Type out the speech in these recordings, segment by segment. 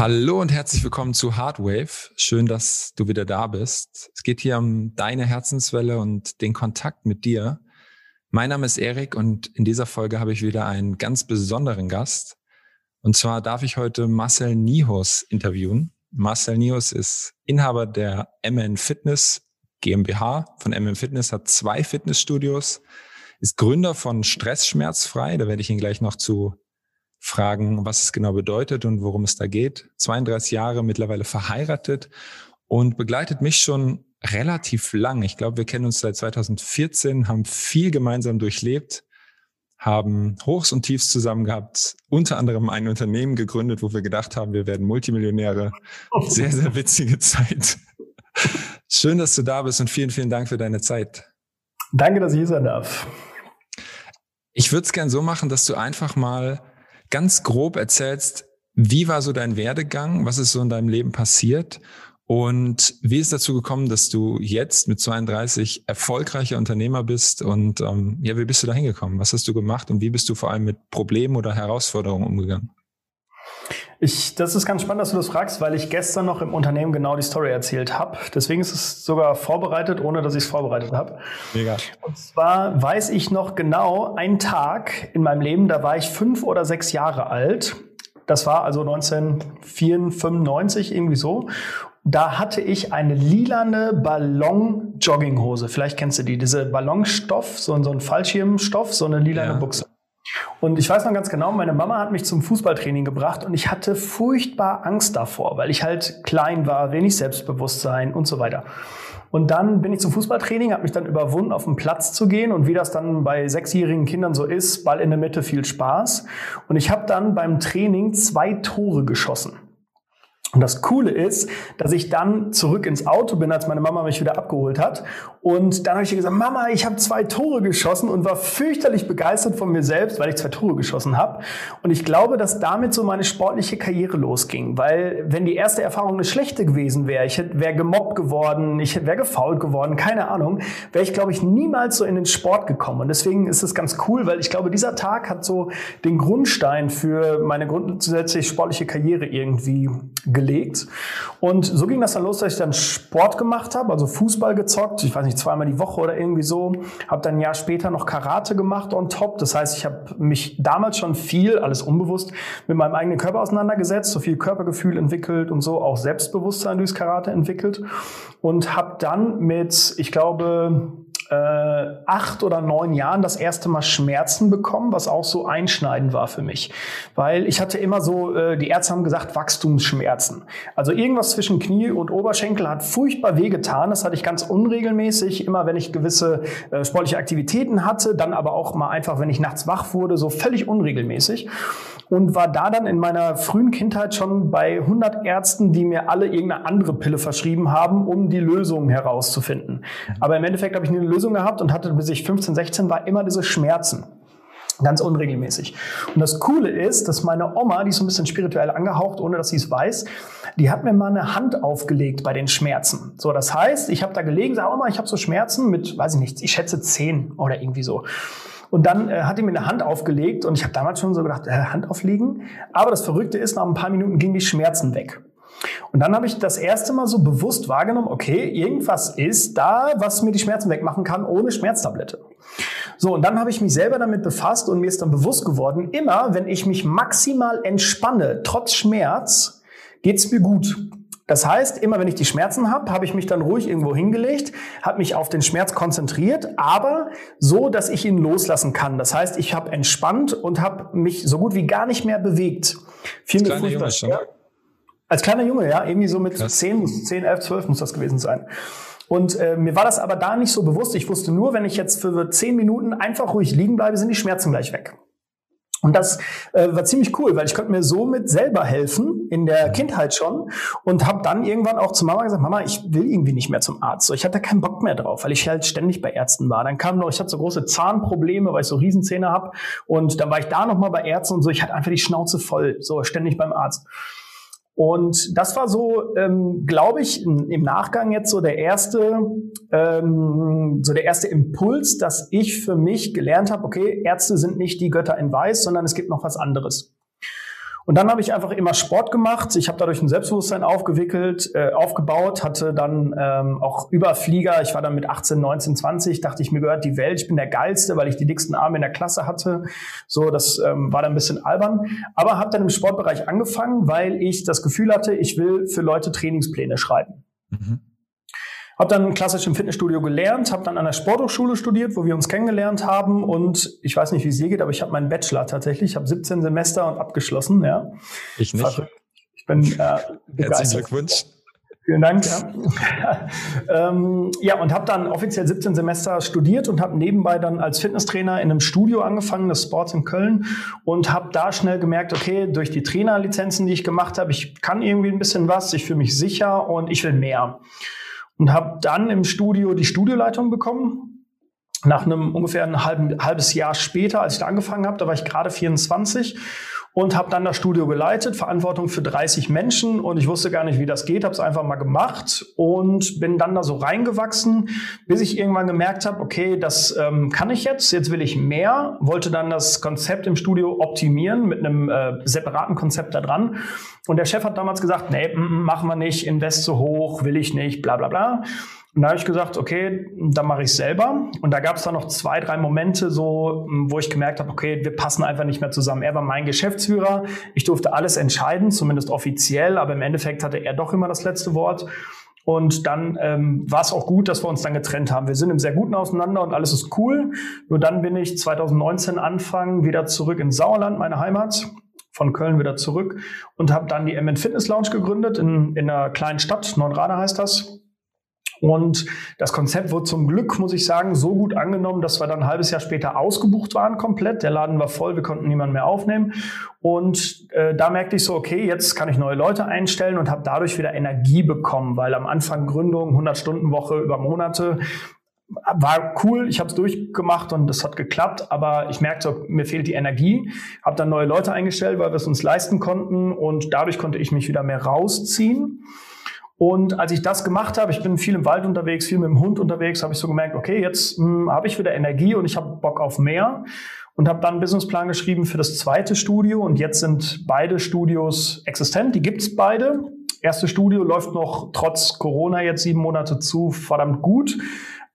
Hallo und herzlich willkommen zu Hardwave. Schön, dass du wieder da bist. Es geht hier um deine Herzenswelle und den Kontakt mit dir. Mein Name ist Erik und in dieser Folge habe ich wieder einen ganz besonderen Gast. Und zwar darf ich heute Marcel Nihus interviewen. Marcel Nihus ist Inhaber der MN Fitness GmbH von MN Fitness, hat zwei Fitnessstudios, ist Gründer von Stressschmerzfrei. Da werde ich ihn gleich noch zu fragen, was es genau bedeutet und worum es da geht. 32 Jahre mittlerweile verheiratet und begleitet mich schon relativ lang. Ich glaube, wir kennen uns seit 2014, haben viel gemeinsam durchlebt, haben Hochs und Tiefs zusammen gehabt, unter anderem ein Unternehmen gegründet, wo wir gedacht haben, wir werden Multimillionäre. Sehr, sehr witzige Zeit. Schön, dass du da bist und vielen, vielen Dank für deine Zeit. Danke, dass ich hier sein darf. Ich würde es gern so machen, dass du einfach mal ganz grob erzählst, wie war so dein Werdegang? Was ist so in deinem Leben passiert? Und wie ist dazu gekommen, dass du jetzt mit 32 erfolgreicher Unternehmer bist? Und ähm, ja, wie bist du da hingekommen? Was hast du gemacht und wie bist du vor allem mit Problemen oder Herausforderungen umgegangen? Ich, das ist ganz spannend, dass du das fragst, weil ich gestern noch im Unternehmen genau die Story erzählt habe. Deswegen ist es sogar vorbereitet, ohne dass ich es vorbereitet habe. Mega. Und zwar weiß ich noch genau einen Tag in meinem Leben, da war ich fünf oder sechs Jahre alt. Das war also 1995 irgendwie so. Da hatte ich eine lilane Ballon-Jogginghose. Vielleicht kennst du die. Diese Ballonstoff, so, so ein Fallschirmstoff, so eine lilane ja. Buchse. Und ich weiß noch ganz genau, meine Mama hat mich zum Fußballtraining gebracht und ich hatte furchtbar Angst davor, weil ich halt klein war, wenig Selbstbewusstsein und so weiter. Und dann bin ich zum Fußballtraining, habe mich dann überwunden, auf den Platz zu gehen. Und wie das dann bei sechsjährigen Kindern so ist, Ball in der Mitte, viel Spaß. Und ich habe dann beim Training zwei Tore geschossen. Und das Coole ist, dass ich dann zurück ins Auto bin, als meine Mama mich wieder abgeholt hat. Und dann habe ich ihr gesagt, Mama, ich habe zwei Tore geschossen und war fürchterlich begeistert von mir selbst, weil ich zwei Tore geschossen habe. Und ich glaube, dass damit so meine sportliche Karriere losging. Weil wenn die erste Erfahrung eine schlechte gewesen wäre, ich wäre gemobbt geworden, ich wäre gefault geworden, keine Ahnung, wäre ich, glaube ich, niemals so in den Sport gekommen. Und deswegen ist es ganz cool, weil ich glaube, dieser Tag hat so den Grundstein für meine grundsätzlich sportliche Karriere irgendwie gelegt. Und so ging das dann los, dass ich dann Sport gemacht habe, also Fußball gezockt, ich weiß nicht, zweimal die Woche oder irgendwie so. Habe dann ein Jahr später noch Karate gemacht on top. Das heißt, ich habe mich damals schon viel, alles unbewusst, mit meinem eigenen Körper auseinandergesetzt, so viel Körpergefühl entwickelt und so auch Selbstbewusstsein durchs Karate entwickelt. Und habe dann mit, ich glaube, äh, acht oder neun Jahren das erste Mal Schmerzen bekommen, was auch so einschneidend war für mich. Weil ich hatte immer so, äh, die Ärzte haben gesagt, Wachstumsschmerzen. Also irgendwas zwischen Knie und Oberschenkel hat furchtbar wehgetan. Das hatte ich ganz unregelmäßig, immer wenn ich gewisse äh, sportliche Aktivitäten hatte, dann aber auch mal einfach, wenn ich nachts wach wurde, so völlig unregelmäßig und war da dann in meiner frühen Kindheit schon bei 100 Ärzten, die mir alle irgendeine andere Pille verschrieben haben, um die Lösung herauszufinden. Aber im Endeffekt habe ich eine Lösung gehabt und hatte bis ich 15, 16 war immer diese Schmerzen. Ganz unregelmäßig. Und das Coole ist, dass meine Oma, die ist so ein bisschen spirituell angehaucht, ohne dass sie es weiß, die hat mir mal eine Hand aufgelegt bei den Schmerzen. So, das heißt, ich habe da gelegen, sage Oma, ich habe so Schmerzen mit, weiß ich nicht, ich schätze zehn oder irgendwie so. Und dann äh, hat er mir eine Hand aufgelegt und ich habe damals schon so gedacht, äh, Hand auflegen. Aber das Verrückte ist, nach ein paar Minuten gingen die Schmerzen weg. Und dann habe ich das erste Mal so bewusst wahrgenommen, okay, irgendwas ist da, was mir die Schmerzen wegmachen kann ohne Schmerztablette. So, und dann habe ich mich selber damit befasst und mir ist dann bewusst geworden, immer wenn ich mich maximal entspanne, trotz Schmerz, geht's mir gut. Das heißt, immer wenn ich die Schmerzen habe, habe ich mich dann ruhig irgendwo hingelegt, habe mich auf den Schmerz konzentriert, aber so, dass ich ihn loslassen kann. Das heißt, ich habe entspannt und habe mich so gut wie gar nicht mehr bewegt. Viel mit. Junge, Als kleiner Junge, ja, irgendwie so mit Krass. 10, 10, 11, 12 muss das gewesen sein. Und äh, mir war das aber da nicht so bewusst. Ich wusste nur, wenn ich jetzt für 10 Minuten einfach ruhig liegen bleibe, sind die Schmerzen gleich weg. Und das äh, war ziemlich cool, weil ich konnte mir somit selber helfen, in der Kindheit schon. Und habe dann irgendwann auch zu Mama gesagt, Mama, ich will irgendwie nicht mehr zum Arzt. So, ich hatte keinen Bock mehr drauf, weil ich halt ständig bei Ärzten war. Dann kam noch, ich hatte so große Zahnprobleme, weil ich so Riesenzähne habe. Und dann war ich da nochmal bei Ärzten und so. Ich hatte einfach die Schnauze voll, so ständig beim Arzt. Und das war so, ähm, glaube ich, im Nachgang jetzt so der erste, ähm, so der erste Impuls, dass ich für mich gelernt habe, okay, Ärzte sind nicht die Götter in Weiß, sondern es gibt noch was anderes. Und dann habe ich einfach immer Sport gemacht. Ich habe dadurch ein Selbstbewusstsein aufgewickelt, äh, aufgebaut, hatte dann ähm, auch Überflieger. Ich war dann mit 18, 19, 20, dachte ich, mir gehört die Welt. Ich bin der Geilste, weil ich die dicksten Arme in der Klasse hatte. So, das ähm, war dann ein bisschen albern. Aber habe dann im Sportbereich angefangen, weil ich das Gefühl hatte, ich will für Leute Trainingspläne schreiben. Mhm. Habe dann klassisch im Fitnessstudio gelernt, habe dann an der Sporthochschule studiert, wo wir uns kennengelernt haben und ich weiß nicht, wie es dir geht, aber ich habe meinen Bachelor tatsächlich, ich habe 17 Semester und abgeschlossen, ja. Ich nicht. Ich bin äh, Herzlichen Glückwunsch. Vielen Dank. Ja, ähm, ja und habe dann offiziell 17 Semester studiert und habe nebenbei dann als Fitnesstrainer in einem Studio angefangen, das Sports in Köln, und habe da schnell gemerkt, okay, durch die Trainerlizenzen, die ich gemacht habe, ich kann irgendwie ein bisschen was, ich fühle mich sicher und ich will mehr und habe dann im Studio die Studioleitung bekommen. Nach einem ungefähr ein halben, halbes Jahr später, als ich da angefangen habe, da war ich gerade 24 und habe dann das Studio geleitet, Verantwortung für 30 Menschen. Und ich wusste gar nicht, wie das geht, habe es einfach mal gemacht und bin dann da so reingewachsen, bis ich irgendwann gemerkt habe, okay, das ähm, kann ich jetzt, jetzt will ich mehr, wollte dann das Konzept im Studio optimieren mit einem äh, separaten Konzept da dran. Und der Chef hat damals gesagt, nee, machen wir nicht, Invest zu hoch, will ich nicht, bla bla bla. Und da habe ich gesagt, okay, dann mache ich selber. Und da gab es dann noch zwei, drei Momente, so, wo ich gemerkt habe, okay, wir passen einfach nicht mehr zusammen. Er war mein Geschäftsführer, ich durfte alles entscheiden, zumindest offiziell, aber im Endeffekt hatte er doch immer das letzte Wort. Und dann ähm, war es auch gut, dass wir uns dann getrennt haben. Wir sind im sehr guten Auseinander und alles ist cool. Nur dann bin ich 2019 Anfang wieder zurück in Sauerland, meine Heimat, von Köln wieder zurück und habe dann die MN Fitness Lounge gegründet in, in einer kleinen Stadt, Neunrade heißt das. Und das Konzept wurde zum Glück, muss ich sagen, so gut angenommen, dass wir dann ein halbes Jahr später ausgebucht waren komplett. Der Laden war voll, wir konnten niemanden mehr aufnehmen. Und äh, da merkte ich so, okay, jetzt kann ich neue Leute einstellen und habe dadurch wieder Energie bekommen, weil am Anfang Gründung, 100-Stunden-Woche über Monate, war cool, ich habe es durchgemacht und das hat geklappt, aber ich merkte, mir fehlt die Energie, habe dann neue Leute eingestellt, weil wir es uns leisten konnten und dadurch konnte ich mich wieder mehr rausziehen. Und als ich das gemacht habe, ich bin viel im Wald unterwegs, viel mit dem Hund unterwegs, habe ich so gemerkt, okay, jetzt hm, habe ich wieder Energie und ich habe Bock auf mehr und habe dann einen Businessplan geschrieben für das zweite Studio und jetzt sind beide Studios existent, die gibt's beide. Erste Studio läuft noch trotz Corona jetzt sieben Monate zu, verdammt gut.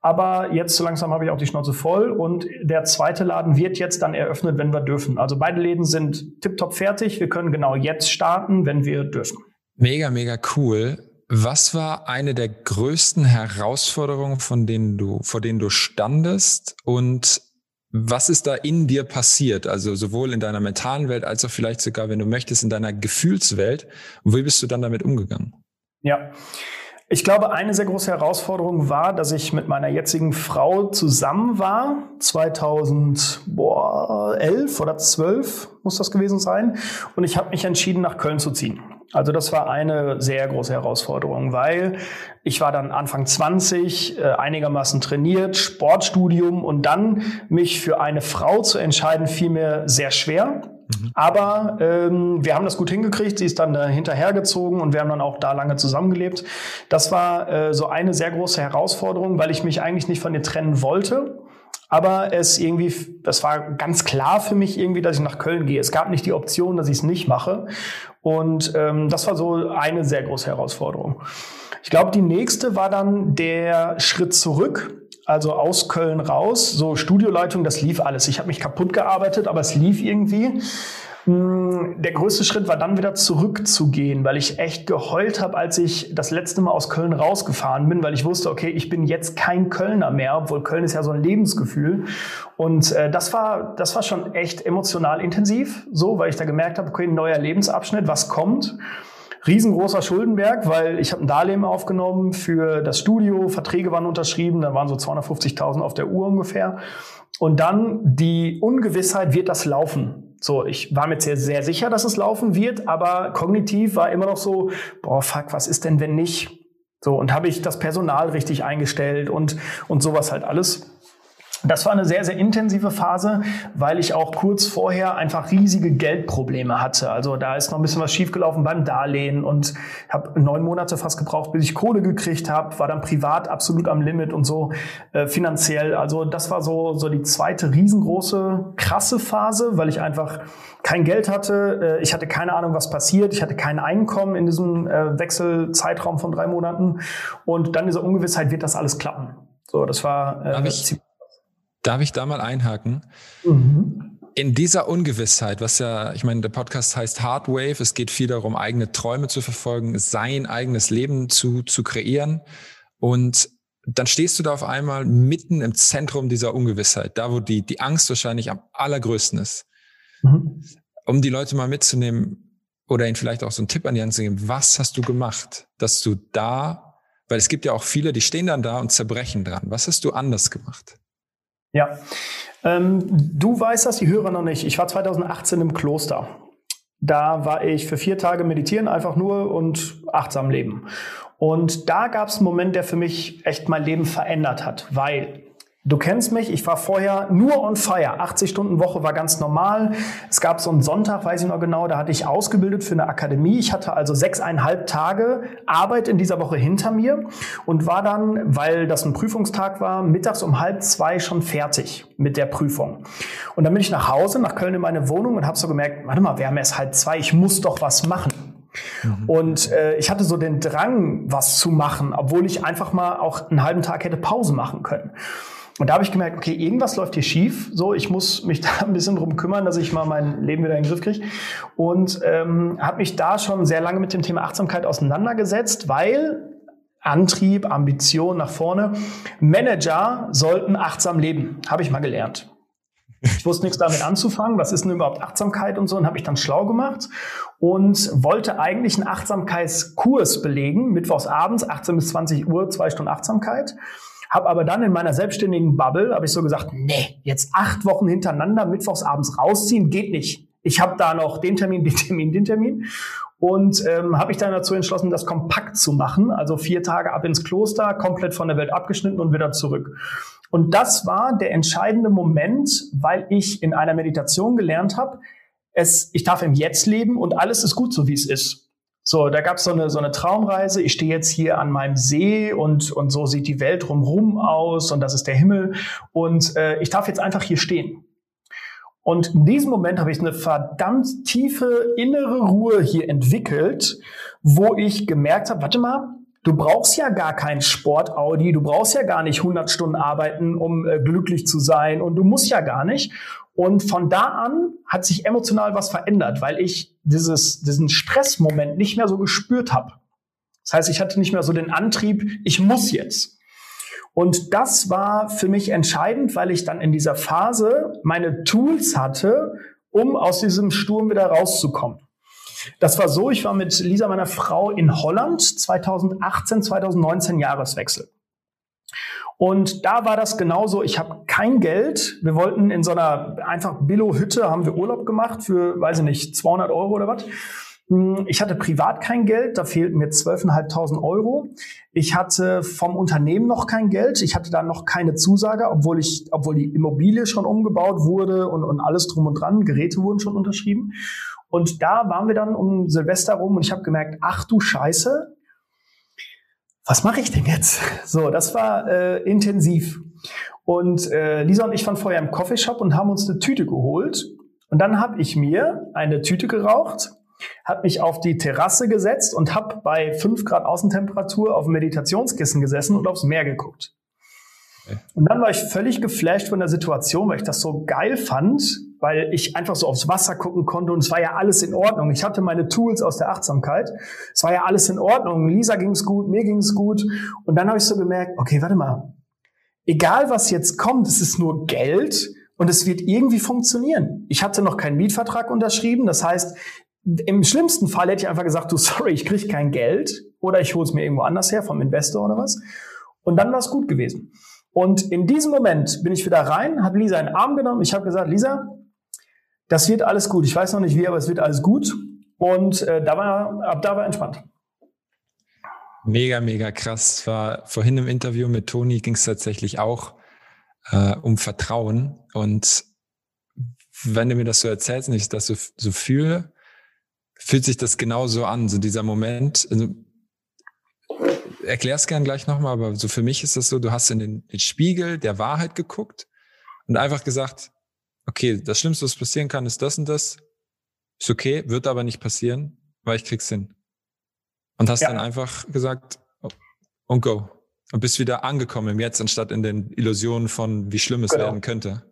Aber jetzt so langsam habe ich auch die Schnauze voll und der zweite Laden wird jetzt dann eröffnet, wenn wir dürfen. Also beide Läden sind tiptop fertig. Wir können genau jetzt starten, wenn wir dürfen. Mega, mega cool. Was war eine der größten Herausforderungen, von denen du, vor denen du standest und was ist da in dir passiert? Also sowohl in deiner mentalen Welt als auch vielleicht sogar, wenn du möchtest, in deiner Gefühlswelt. Und wie bist du dann damit umgegangen? Ja. Ich glaube, eine sehr große Herausforderung war, dass ich mit meiner jetzigen Frau zusammen war. 2011 oder 12 muss das gewesen sein. Und ich habe mich entschieden, nach Köln zu ziehen. Also das war eine sehr große Herausforderung, weil ich war dann Anfang 20, äh, einigermaßen trainiert, Sportstudium und dann mich für eine Frau zu entscheiden, fiel mir sehr schwer. Mhm. Aber ähm, wir haben das gut hingekriegt. Sie ist dann äh, hinterhergezogen und wir haben dann auch da lange zusammengelebt. Das war äh, so eine sehr große Herausforderung, weil ich mich eigentlich nicht von ihr trennen wollte. Aber es irgendwie, das war ganz klar für mich irgendwie, dass ich nach Köln gehe. Es gab nicht die Option, dass ich es nicht mache. Und ähm, das war so eine sehr große Herausforderung. Ich glaube, die nächste war dann der Schritt zurück, also aus Köln raus. So Studioleitung, das lief alles. Ich habe mich kaputt gearbeitet, aber es lief irgendwie. Hm, der größte Schritt war dann wieder zurückzugehen, weil ich echt geheult habe, als ich das letzte Mal aus Köln rausgefahren bin, weil ich wusste, okay, ich bin jetzt kein Kölner mehr, obwohl Köln ist ja so ein Lebensgefühl. Und äh, das war das war schon echt emotional intensiv, so, weil ich da gemerkt habe, okay, ein neuer Lebensabschnitt, was kommt? Riesengroßer Schuldenberg, weil ich habe ein Darlehen aufgenommen für das Studio, Verträge waren unterschrieben, da waren so 250.000 auf der Uhr ungefähr. Und dann die Ungewissheit, wird das laufen? So, ich war mir sehr, sehr sicher, dass es laufen wird, aber kognitiv war immer noch so, boah, fuck, was ist denn, wenn nicht? So, und habe ich das Personal richtig eingestellt und, und sowas halt alles. Das war eine sehr, sehr intensive Phase, weil ich auch kurz vorher einfach riesige Geldprobleme hatte. Also da ist noch ein bisschen was schiefgelaufen beim Darlehen und habe neun Monate fast gebraucht, bis ich Kohle gekriegt habe, war dann privat absolut am Limit und so äh, finanziell. Also das war so, so die zweite riesengroße, krasse Phase, weil ich einfach kein Geld hatte. Äh, ich hatte keine Ahnung, was passiert. Ich hatte kein Einkommen in diesem äh, Wechselzeitraum von drei Monaten. Und dann diese Ungewissheit, wird das alles klappen? So, das war äh, Darf ich da mal einhaken? Mhm. In dieser Ungewissheit, was ja, ich meine, der Podcast heißt Hard Wave, es geht viel darum, eigene Träume zu verfolgen, sein eigenes Leben zu, zu kreieren. Und dann stehst du da auf einmal mitten im Zentrum dieser Ungewissheit, da wo die, die Angst wahrscheinlich am allergrößten ist. Mhm. Um die Leute mal mitzunehmen oder ihnen vielleicht auch so einen Tipp an die Hand zu geben, was hast du gemacht, dass du da, weil es gibt ja auch viele, die stehen dann da und zerbrechen dran. Was hast du anders gemacht? Ja, ähm, du weißt das, die Hörer noch nicht. Ich war 2018 im Kloster. Da war ich für vier Tage meditieren, einfach nur und achtsam leben. Und da gab es einen Moment, der für mich echt mein Leben verändert hat, weil Du kennst mich, ich war vorher nur on fire. 80 Stunden Woche war ganz normal. Es gab so einen Sonntag, weiß ich noch genau, da hatte ich ausgebildet für eine Akademie. Ich hatte also sechseinhalb Tage Arbeit in dieser Woche hinter mir und war dann, weil das ein Prüfungstag war, mittags um halb zwei schon fertig mit der Prüfung. Und dann bin ich nach Hause, nach Köln in meine Wohnung und habe so gemerkt, warte mal, wir haben erst halb zwei, ich muss doch was machen. Mhm. Und äh, ich hatte so den Drang, was zu machen, obwohl ich einfach mal auch einen halben Tag hätte Pause machen können. Und da habe ich gemerkt, okay, irgendwas läuft hier schief. So, ich muss mich da ein bisschen drum kümmern, dass ich mal mein Leben wieder in den Griff kriege. Und ähm, habe mich da schon sehr lange mit dem Thema Achtsamkeit auseinandergesetzt, weil Antrieb, Ambition nach vorne. Manager sollten achtsam leben, habe ich mal gelernt. Ich wusste nichts damit anzufangen. Was ist denn überhaupt Achtsamkeit und so? Und habe ich dann schlau gemacht und wollte eigentlich einen Achtsamkeitskurs belegen, mittwochs abends, 18 bis 20 Uhr, zwei Stunden Achtsamkeit. Habe aber dann in meiner selbstständigen Bubble, habe ich so gesagt, nee, jetzt acht Wochen hintereinander mittwochs abends rausziehen, geht nicht. Ich habe da noch den Termin, den Termin, den Termin. Und ähm, habe ich dann dazu entschlossen, das kompakt zu machen. Also vier Tage ab ins Kloster, komplett von der Welt abgeschnitten und wieder zurück. Und das war der entscheidende Moment, weil ich in einer Meditation gelernt habe, es, ich darf im Jetzt leben und alles ist gut so, wie es ist. So, da gab so es eine, so eine Traumreise. Ich stehe jetzt hier an meinem See und, und so sieht die Welt drumherum aus und das ist der Himmel. Und äh, ich darf jetzt einfach hier stehen. Und in diesem Moment habe ich eine verdammt tiefe innere Ruhe hier entwickelt, wo ich gemerkt habe, warte mal, du brauchst ja gar kein Sport-Audi, du brauchst ja gar nicht 100 Stunden arbeiten, um äh, glücklich zu sein und du musst ja gar nicht. Und von da an hat sich emotional was verändert, weil ich dieses, diesen Stressmoment nicht mehr so gespürt habe. Das heißt, ich hatte nicht mehr so den Antrieb, ich muss jetzt. Und das war für mich entscheidend, weil ich dann in dieser Phase meine Tools hatte, um aus diesem Sturm wieder rauszukommen. Das war so, ich war mit Lisa, meiner Frau, in Holland 2018, 2019 Jahreswechsel. Und da war das genauso. Ich habe kein Geld. Wir wollten in so einer einfach Billo-Hütte haben wir Urlaub gemacht für, weiß ich nicht, 200 Euro oder was. Hm, ich hatte privat kein Geld, da fehlten mir 12.500 Euro. Ich hatte vom Unternehmen noch kein Geld. Ich hatte da noch keine Zusage, obwohl ich, obwohl die Immobilie schon umgebaut wurde und, und alles drum und dran. Geräte wurden schon unterschrieben. Und da waren wir dann um Silvester rum und ich habe gemerkt, ach du Scheiße, was mache ich denn jetzt? So, das war äh, intensiv. Und äh, Lisa und ich waren vorher im Coffeeshop und haben uns eine Tüte geholt. Und dann habe ich mir eine Tüte geraucht, habe mich auf die Terrasse gesetzt und habe bei 5 Grad Außentemperatur auf dem Meditationskissen gesessen und aufs Meer geguckt. Und dann war ich völlig geflasht von der Situation, weil ich das so geil fand, weil ich einfach so aufs Wasser gucken konnte und es war ja alles in Ordnung. Ich hatte meine Tools aus der Achtsamkeit. Es war ja alles in Ordnung. Lisa ging es gut, mir ging es gut. Und dann habe ich so gemerkt, okay, warte mal. Egal was jetzt kommt, es ist nur Geld und es wird irgendwie funktionieren. Ich hatte noch keinen Mietvertrag unterschrieben. Das heißt, im schlimmsten Fall hätte ich einfach gesagt, du, sorry, ich kriege kein Geld oder ich hole es mir irgendwo anders her, vom Investor oder was. Und dann war es gut gewesen. Und in diesem Moment bin ich wieder rein, habe Lisa in den Arm genommen. Ich habe gesagt, Lisa, das wird alles gut. Ich weiß noch nicht wie, aber es wird alles gut. Und äh, da war, ab da war entspannt. Mega, mega krass. War vorhin im Interview mit Toni ging es tatsächlich auch äh, um Vertrauen. Und wenn du mir das so erzählst und ich das so, so fühle, fühlt sich das genauso an, so dieser Moment. Also, erklär's gern gleich nochmal, aber so für mich ist das so, du hast in den, den Spiegel der Wahrheit geguckt und einfach gesagt, okay, das Schlimmste, was passieren kann, ist das und das. Ist okay, wird aber nicht passieren, weil ich krieg's hin. Und hast ja. dann einfach gesagt, oh, und go. Und bist wieder angekommen im Jetzt, anstatt in den Illusionen von, wie schlimm es genau. werden könnte.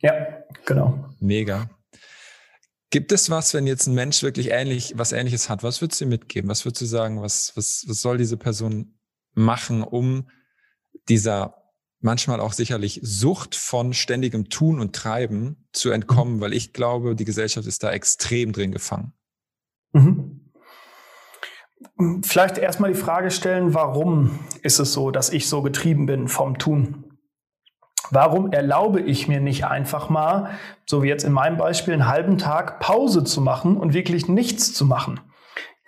Ja, genau. Mega. Gibt es was, wenn jetzt ein Mensch wirklich ähnlich, was ähnliches hat? Was würdest du mitgeben? Was würdest du sagen? Was, was, was soll diese Person machen, um dieser manchmal auch sicherlich Sucht von ständigem Tun und Treiben zu entkommen? Mhm. Weil ich glaube, die Gesellschaft ist da extrem drin gefangen. Mhm. Vielleicht erstmal die Frage stellen, warum ist es so, dass ich so getrieben bin vom Tun? Warum erlaube ich mir nicht einfach mal, so wie jetzt in meinem Beispiel, einen halben Tag Pause zu machen und wirklich nichts zu machen?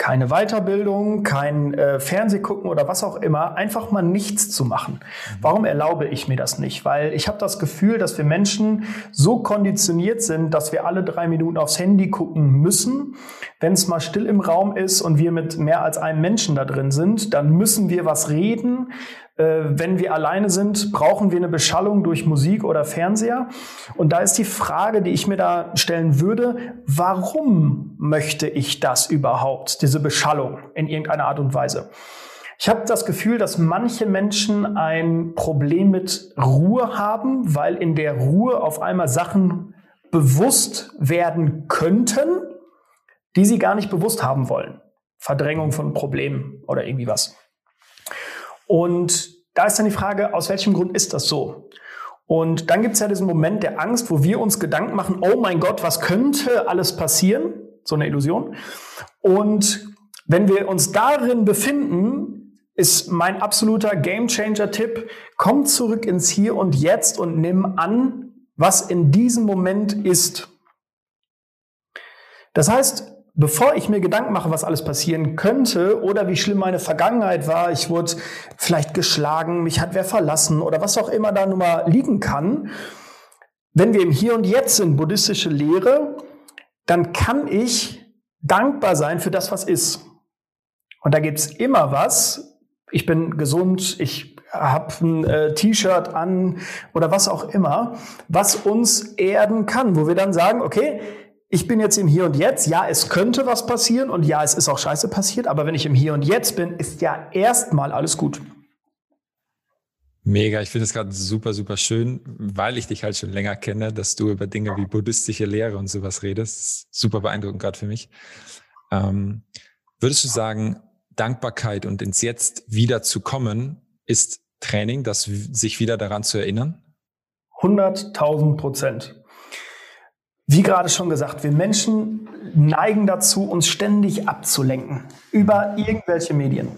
Keine Weiterbildung, kein äh, Fernsehgucken oder was auch immer, einfach mal nichts zu machen. Warum erlaube ich mir das nicht? Weil ich habe das Gefühl, dass wir Menschen so konditioniert sind, dass wir alle drei Minuten aufs Handy gucken müssen. Wenn es mal still im Raum ist und wir mit mehr als einem Menschen da drin sind, dann müssen wir was reden wenn wir alleine sind, brauchen wir eine Beschallung durch Musik oder Fernseher. Und da ist die Frage, die ich mir da stellen würde, warum möchte ich das überhaupt, diese Beschallung in irgendeiner Art und Weise? Ich habe das Gefühl, dass manche Menschen ein Problem mit Ruhe haben, weil in der Ruhe auf einmal Sachen bewusst werden könnten, die sie gar nicht bewusst haben wollen. Verdrängung von Problemen oder irgendwie was. Und da ist dann die Frage, aus welchem Grund ist das so? Und dann gibt es ja diesen Moment der Angst, wo wir uns Gedanken machen, oh mein Gott, was könnte alles passieren? So eine Illusion. Und wenn wir uns darin befinden, ist mein absoluter Gamechanger-Tipp, komm zurück ins Hier und Jetzt und nimm an, was in diesem Moment ist. Das heißt, bevor ich mir Gedanken mache, was alles passieren könnte oder wie schlimm meine Vergangenheit war, ich wurde vielleicht geschlagen, mich hat wer verlassen oder was auch immer da nun mal liegen kann, wenn wir im Hier und Jetzt sind, buddhistische Lehre, dann kann ich dankbar sein für das, was ist. Und da gibt's immer was. Ich bin gesund, ich habe ein äh, T-Shirt an oder was auch immer, was uns erden kann, wo wir dann sagen, okay, ich bin jetzt im Hier und Jetzt. Ja, es könnte was passieren und ja, es ist auch scheiße passiert, aber wenn ich im Hier und Jetzt bin, ist ja erstmal alles gut. Mega, ich finde es gerade super, super schön, weil ich dich halt schon länger kenne, dass du über Dinge wie buddhistische Lehre und sowas redest. Super beeindruckend gerade für mich. Ähm, würdest du sagen, Dankbarkeit und ins Jetzt wieder zu kommen, ist Training, das sich wieder daran zu erinnern? 100.000 Prozent. Wie gerade schon gesagt, wir Menschen neigen dazu, uns ständig abzulenken über irgendwelche Medien.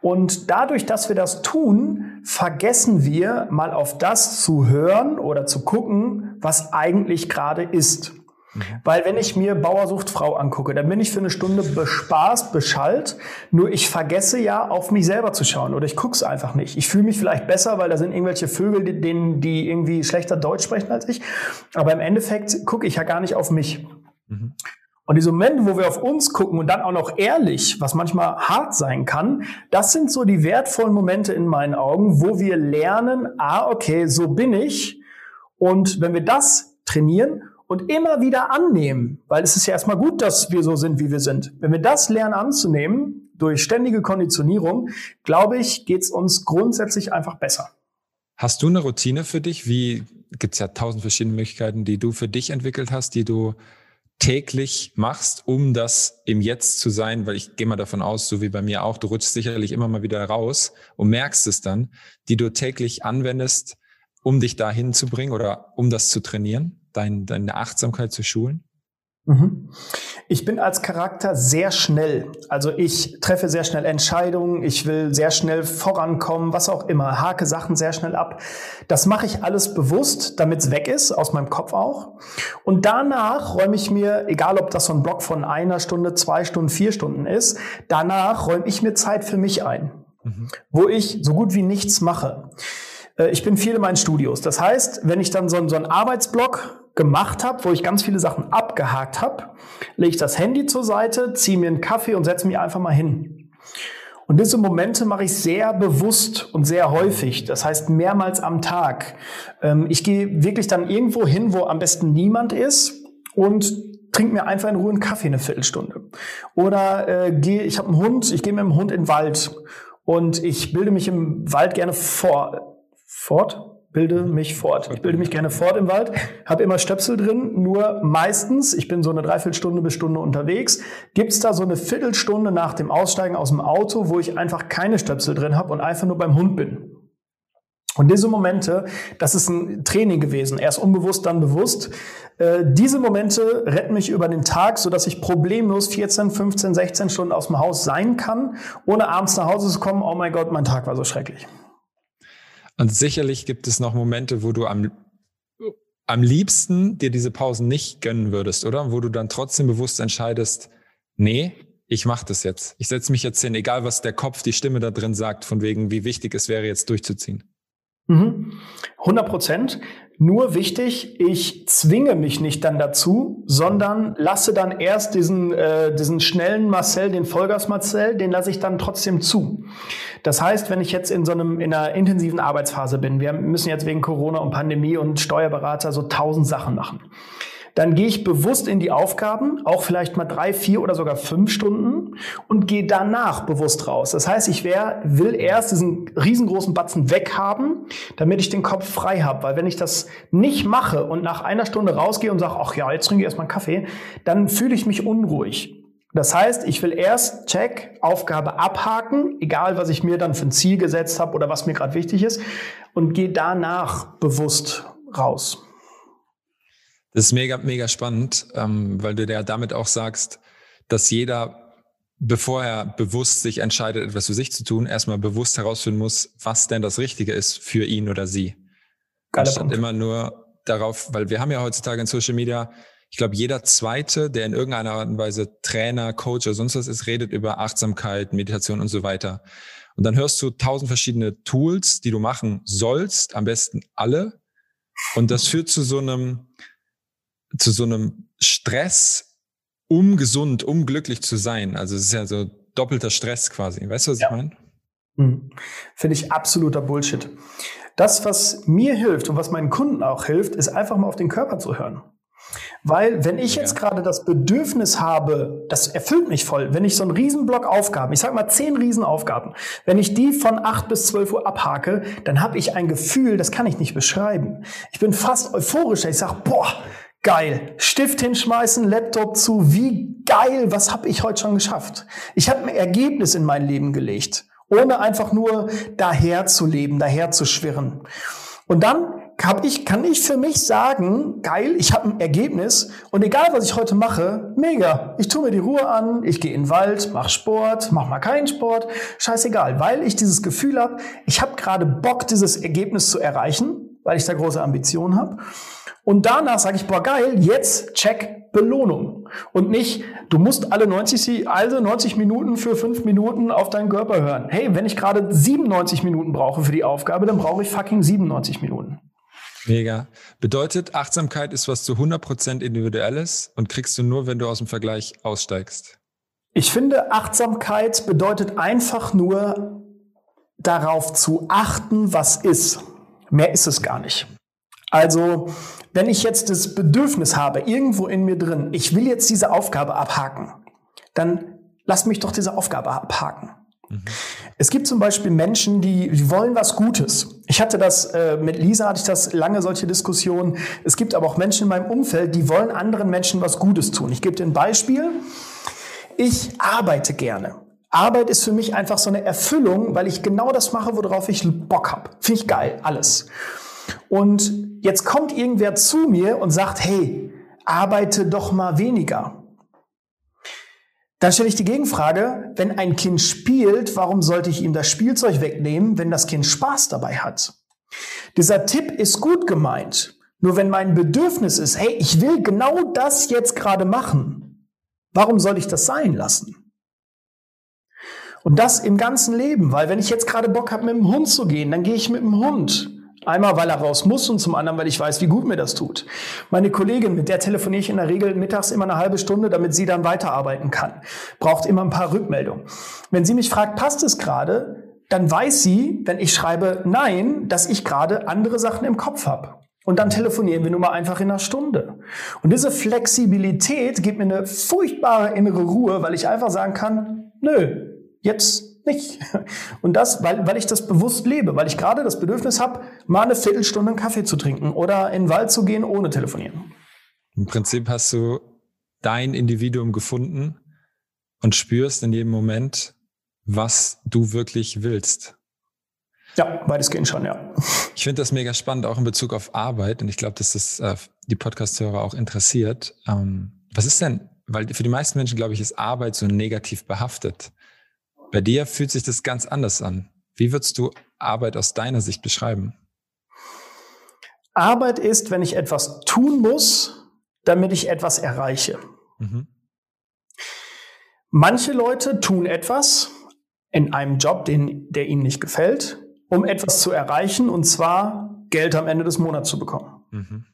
Und dadurch, dass wir das tun, vergessen wir mal auf das zu hören oder zu gucken, was eigentlich gerade ist. Mhm. Weil wenn ich mir Bauersucht Frau angucke, dann bin ich für eine Stunde bespaßt, beschallt. Nur ich vergesse ja, auf mich selber zu schauen oder ich guck's einfach nicht. Ich fühle mich vielleicht besser, weil da sind irgendwelche Vögel, die, die irgendwie schlechter Deutsch sprechen als ich. Aber im Endeffekt gucke ich ja gar nicht auf mich. Mhm. Und diese Momente, wo wir auf uns gucken und dann auch noch ehrlich, was manchmal hart sein kann, das sind so die wertvollen Momente in meinen Augen, wo wir lernen, ah, okay, so bin ich. Und wenn wir das trainieren und immer wieder annehmen, weil es ist ja erstmal gut, dass wir so sind, wie wir sind. Wenn wir das lernen anzunehmen, durch ständige Konditionierung, glaube ich, geht es uns grundsätzlich einfach besser. Hast du eine Routine für dich? Wie gibt es ja tausend verschiedene Möglichkeiten, die du für dich entwickelt hast, die du täglich machst, um das im Jetzt zu sein, weil ich gehe mal davon aus, so wie bei mir auch, du rutschst sicherlich immer mal wieder raus und merkst es dann, die du täglich anwendest, um dich dahin zu bringen oder um das zu trainieren? Dein, deine Achtsamkeit zu schulen? Mhm. Ich bin als Charakter sehr schnell. Also ich treffe sehr schnell Entscheidungen, ich will sehr schnell vorankommen, was auch immer, hake Sachen sehr schnell ab. Das mache ich alles bewusst, damit es weg ist, aus meinem Kopf auch. Und danach räume ich mir, egal ob das so ein Block von einer Stunde, zwei Stunden, vier Stunden ist, danach räume ich mir Zeit für mich ein, mhm. wo ich so gut wie nichts mache. Äh, ich bin viel in meinen Studios. Das heißt, wenn ich dann so, so einen Arbeitsblock gemacht habe, wo ich ganz viele Sachen abgehakt habe, lege ich das Handy zur Seite, ziehe mir einen Kaffee und setze mich einfach mal hin. Und diese Momente mache ich sehr bewusst und sehr häufig. Das heißt mehrmals am Tag. Ähm, ich gehe wirklich dann irgendwo hin, wo am besten niemand ist und trinke mir einfach in Ruhe einen Kaffee eine Viertelstunde. Oder äh, gehe, ich habe einen Hund, ich gehe mit dem Hund in den Wald und ich bilde mich im Wald gerne vor, fort bilde mich fort. Ich bilde mich gerne fort im Wald, habe immer Stöpsel drin, nur meistens, ich bin so eine Dreiviertelstunde bis Stunde unterwegs, gibt's da so eine Viertelstunde nach dem Aussteigen aus dem Auto, wo ich einfach keine Stöpsel drin habe und einfach nur beim Hund bin. Und diese Momente, das ist ein Training gewesen, erst unbewusst, dann bewusst. Äh, diese Momente retten mich über den Tag, so dass ich problemlos 14, 15, 16 Stunden aus dem Haus sein kann, ohne abends nach Hause zu kommen, oh mein Gott, mein Tag war so schrecklich. Und sicherlich gibt es noch Momente, wo du am, am liebsten dir diese Pausen nicht gönnen würdest, oder? Wo du dann trotzdem bewusst entscheidest, nee, ich mache das jetzt. Ich setze mich jetzt hin, egal was der Kopf, die Stimme da drin sagt, von wegen, wie wichtig es wäre, jetzt durchzuziehen. Mhm. 100 Prozent. Nur wichtig, ich zwinge mich nicht dann dazu, sondern lasse dann erst diesen, äh, diesen schnellen Marcel, den Vollgas Marcel, den lasse ich dann trotzdem zu. Das heißt, wenn ich jetzt in so einem, in einer intensiven Arbeitsphase bin, wir müssen jetzt wegen Corona und Pandemie und Steuerberater so tausend Sachen machen dann gehe ich bewusst in die Aufgaben, auch vielleicht mal drei, vier oder sogar fünf Stunden und gehe danach bewusst raus. Das heißt, ich wär, will erst diesen riesengroßen Batzen weghaben, damit ich den Kopf frei habe. Weil wenn ich das nicht mache und nach einer Stunde rausgehe und sage, ach ja, jetzt trinke ich erstmal einen Kaffee, dann fühle ich mich unruhig. Das heißt, ich will erst Check, Aufgabe abhaken, egal was ich mir dann für ein Ziel gesetzt habe oder was mir gerade wichtig ist, und gehe danach bewusst raus. Das ist mega, mega spannend, ähm, weil du ja damit auch sagst, dass jeder, bevor er bewusst sich entscheidet, etwas für sich zu tun, erstmal bewusst herausfinden muss, was denn das Richtige ist für ihn oder sie. Geiler Anstatt Punkt. immer nur darauf, weil wir haben ja heutzutage in Social Media, ich glaube, jeder Zweite, der in irgendeiner Art und Weise Trainer, Coach oder sonst was ist, redet über Achtsamkeit, Meditation und so weiter. Und dann hörst du tausend verschiedene Tools, die du machen sollst, am besten alle. Und das führt zu so einem, zu so einem Stress, um gesund, um glücklich zu sein. Also es ist ja so doppelter Stress quasi. Weißt du, was ja. ich meine? Hm. Finde ich absoluter Bullshit. Das, was mir hilft und was meinen Kunden auch hilft, ist einfach mal auf den Körper zu hören. Weil wenn ich jetzt gerade das Bedürfnis habe, das erfüllt mich voll, wenn ich so einen Riesenblock Aufgaben, ich sag mal zehn Riesenaufgaben, wenn ich die von acht bis zwölf Uhr abhake, dann habe ich ein Gefühl, das kann ich nicht beschreiben. Ich bin fast euphorisch. Ich sage, boah, Geil. Stift hinschmeißen, Laptop zu. Wie geil. Was habe ich heute schon geschafft? Ich habe ein Ergebnis in mein Leben gelegt, ohne einfach nur daher zu leben, daher zu schwirren. Und dann hab ich, kann ich für mich sagen, geil, ich habe ein Ergebnis und egal, was ich heute mache, mega. Ich tue mir die Ruhe an, ich gehe in den Wald, mach Sport, mach mal keinen Sport, scheißegal, weil ich dieses Gefühl habe, ich habe gerade Bock, dieses Ergebnis zu erreichen, weil ich da große Ambitionen habe. Und danach sage ich, boah, geil, jetzt check Belohnung. Und nicht, du musst alle 90, also 90 Minuten für 5 Minuten auf deinen Körper hören. Hey, wenn ich gerade 97 Minuten brauche für die Aufgabe, dann brauche ich fucking 97 Minuten. Mega. Bedeutet, Achtsamkeit ist was zu 100% individuelles und kriegst du nur, wenn du aus dem Vergleich aussteigst. Ich finde, Achtsamkeit bedeutet einfach nur darauf zu achten, was ist. Mehr ist es gar nicht. Also, wenn ich jetzt das Bedürfnis habe, irgendwo in mir drin, ich will jetzt diese Aufgabe abhaken, dann lass mich doch diese Aufgabe abhaken. Mhm. Es gibt zum Beispiel Menschen, die, die wollen was Gutes. Ich hatte das, äh, mit Lisa hatte ich das lange solche Diskussionen. Es gibt aber auch Menschen in meinem Umfeld, die wollen anderen Menschen was Gutes tun. Ich gebe dir ein Beispiel. Ich arbeite gerne. Arbeit ist für mich einfach so eine Erfüllung, weil ich genau das mache, worauf ich Bock habe. Finde ich geil, alles. Und jetzt kommt irgendwer zu mir und sagt, hey, arbeite doch mal weniger. Dann stelle ich die Gegenfrage, wenn ein Kind spielt, warum sollte ich ihm das Spielzeug wegnehmen, wenn das Kind Spaß dabei hat? Dieser Tipp ist gut gemeint. Nur wenn mein Bedürfnis ist, hey, ich will genau das jetzt gerade machen, warum soll ich das sein lassen? Und das im ganzen Leben, weil wenn ich jetzt gerade Bock habe, mit dem Hund zu gehen, dann gehe ich mit dem Hund. Einmal, weil er raus muss und zum anderen, weil ich weiß, wie gut mir das tut. Meine Kollegin, mit der telefoniere ich in der Regel mittags immer eine halbe Stunde, damit sie dann weiterarbeiten kann. Braucht immer ein paar Rückmeldungen. Wenn sie mich fragt, passt es gerade, dann weiß sie, wenn ich schreibe Nein, dass ich gerade andere Sachen im Kopf habe. Und dann telefonieren wir nun mal einfach in einer Stunde. Und diese Flexibilität gibt mir eine furchtbare innere Ruhe, weil ich einfach sagen kann, nö, jetzt nicht. Und das, weil, weil ich das bewusst lebe, weil ich gerade das Bedürfnis habe, mal eine Viertelstunde einen Kaffee zu trinken oder in den Wald zu gehen ohne telefonieren. Im Prinzip hast du dein Individuum gefunden und spürst in jedem Moment, was du wirklich willst. Ja, weitestgehend schon, ja. Ich finde das mega spannend, auch in Bezug auf Arbeit. Und ich glaube, dass das äh, die Podcast-Hörer auch interessiert. Ähm, was ist denn, weil für die meisten Menschen, glaube ich, ist Arbeit so negativ behaftet. Bei dir fühlt sich das ganz anders an. Wie würdest du Arbeit aus deiner Sicht beschreiben? Arbeit ist, wenn ich etwas tun muss, damit ich etwas erreiche. Mhm. Manche Leute tun etwas in einem Job, den, der ihnen nicht gefällt, um etwas zu erreichen, und zwar Geld am Ende des Monats zu bekommen. Mhm.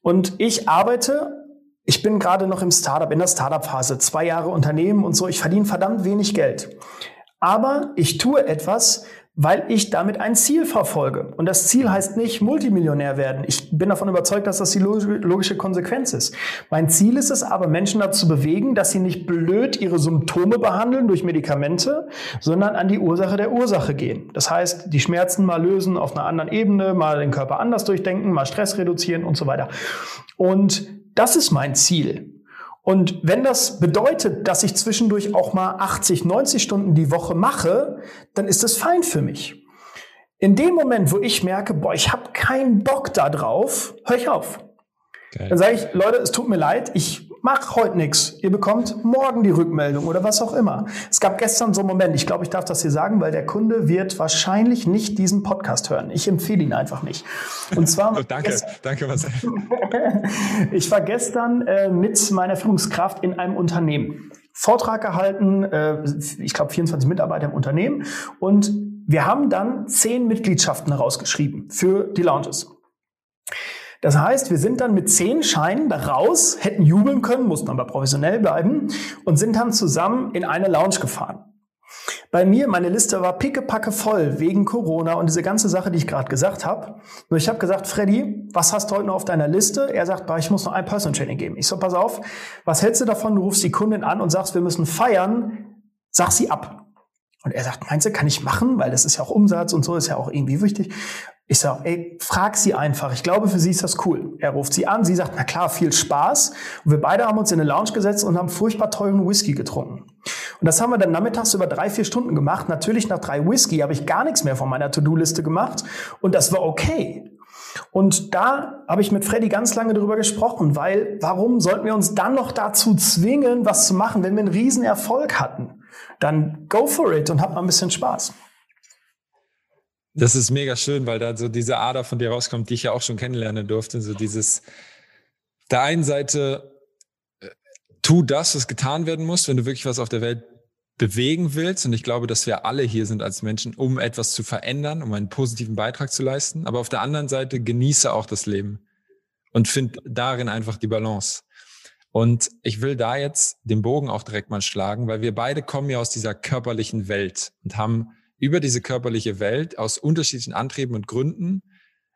Und ich arbeite, ich bin gerade noch im Startup, in der Startup-Phase, zwei Jahre Unternehmen und so, ich verdiene verdammt wenig Geld. Aber ich tue etwas, weil ich damit ein Ziel verfolge. Und das Ziel heißt nicht Multimillionär werden. Ich bin davon überzeugt, dass das die logische Konsequenz ist. Mein Ziel ist es aber, Menschen dazu bewegen, dass sie nicht blöd ihre Symptome behandeln durch Medikamente, sondern an die Ursache der Ursache gehen. Das heißt, die Schmerzen mal lösen auf einer anderen Ebene, mal den Körper anders durchdenken, mal Stress reduzieren und so weiter. Und das ist mein Ziel. Und wenn das bedeutet, dass ich zwischendurch auch mal 80, 90 Stunden die Woche mache, dann ist das fein für mich. In dem Moment, wo ich merke, boah, ich habe keinen Bock da drauf, höre ich auf. Okay. Dann sage ich, Leute, es tut mir leid, ich mach heute nichts. Ihr bekommt morgen die Rückmeldung oder was auch immer. Es gab gestern so einen Moment, ich glaube, ich darf das hier sagen, weil der Kunde wird wahrscheinlich nicht diesen Podcast hören. Ich empfehle ihn einfach nicht. Und zwar. oh, danke, gestern, danke, Marcel. ich war gestern äh, mit meiner Führungskraft in einem Unternehmen. Vortrag gehalten, äh, ich glaube 24 Mitarbeiter im Unternehmen und wir haben dann zehn Mitgliedschaften herausgeschrieben für die Lounges. Das heißt, wir sind dann mit zehn Scheinen da raus, hätten jubeln können, mussten aber professionell bleiben und sind dann zusammen in eine Lounge gefahren. Bei mir, meine Liste war pickepacke voll wegen Corona und diese ganze Sache, die ich gerade gesagt habe. Nur ich habe gesagt, Freddy, was hast du heute noch auf deiner Liste? Er sagt, ich muss noch ein Person Training geben. Ich so, pass auf, was hältst du davon? Du rufst die Kundin an und sagst, wir müssen feiern, sag sie ab. Und er sagt, meinst du, kann ich machen? Weil das ist ja auch Umsatz und so ist ja auch irgendwie wichtig. Ich sage, ey, frag sie einfach. Ich glaube, für sie ist das cool. Er ruft sie an, sie sagt, na klar, viel Spaß. Und wir beide haben uns in eine Lounge gesetzt und haben furchtbar teuren Whisky getrunken. Und das haben wir dann nachmittags über drei, vier Stunden gemacht. Natürlich nach drei Whisky habe ich gar nichts mehr von meiner To-Do-Liste gemacht. Und das war okay. Und da habe ich mit Freddy ganz lange drüber gesprochen, weil warum sollten wir uns dann noch dazu zwingen, was zu machen, wenn wir einen riesen Erfolg hatten? Dann go for it und hab mal ein bisschen Spaß. Das ist mega schön, weil da so diese Ader von dir rauskommt, die ich ja auch schon kennenlernen durfte. So dieses, der einen Seite, äh, tu das, was getan werden muss, wenn du wirklich was auf der Welt bewegen willst. Und ich glaube, dass wir alle hier sind als Menschen, um etwas zu verändern, um einen positiven Beitrag zu leisten. Aber auf der anderen Seite genieße auch das Leben und find darin einfach die Balance. Und ich will da jetzt den Bogen auch direkt mal schlagen, weil wir beide kommen ja aus dieser körperlichen Welt und haben über diese körperliche Welt aus unterschiedlichen Antrieben und Gründen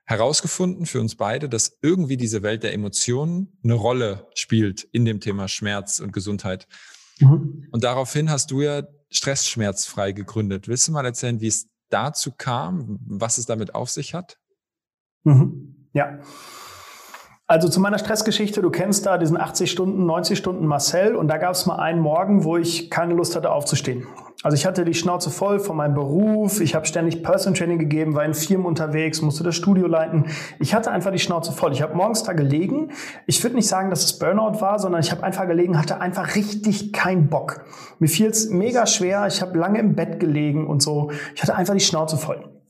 herausgefunden für uns beide, dass irgendwie diese Welt der Emotionen eine Rolle spielt in dem Thema Schmerz und Gesundheit. Mhm. Und daraufhin hast du ja Stressschmerzfrei gegründet. Willst du mal erzählen, wie es dazu kam, was es damit auf sich hat? Mhm. Ja. Also zu meiner Stressgeschichte, du kennst da diesen 80 Stunden, 90 Stunden Marcel und da gab es mal einen Morgen, wo ich keine Lust hatte aufzustehen. Also ich hatte die Schnauze voll von meinem Beruf, ich habe ständig Person Training gegeben, war in Firmen unterwegs, musste das Studio leiten. Ich hatte einfach die Schnauze voll. Ich habe morgens da gelegen. Ich würde nicht sagen, dass es Burnout war, sondern ich habe einfach gelegen, hatte einfach richtig keinen Bock. Mir fiel es mega schwer, ich habe lange im Bett gelegen und so. Ich hatte einfach die Schnauze voll.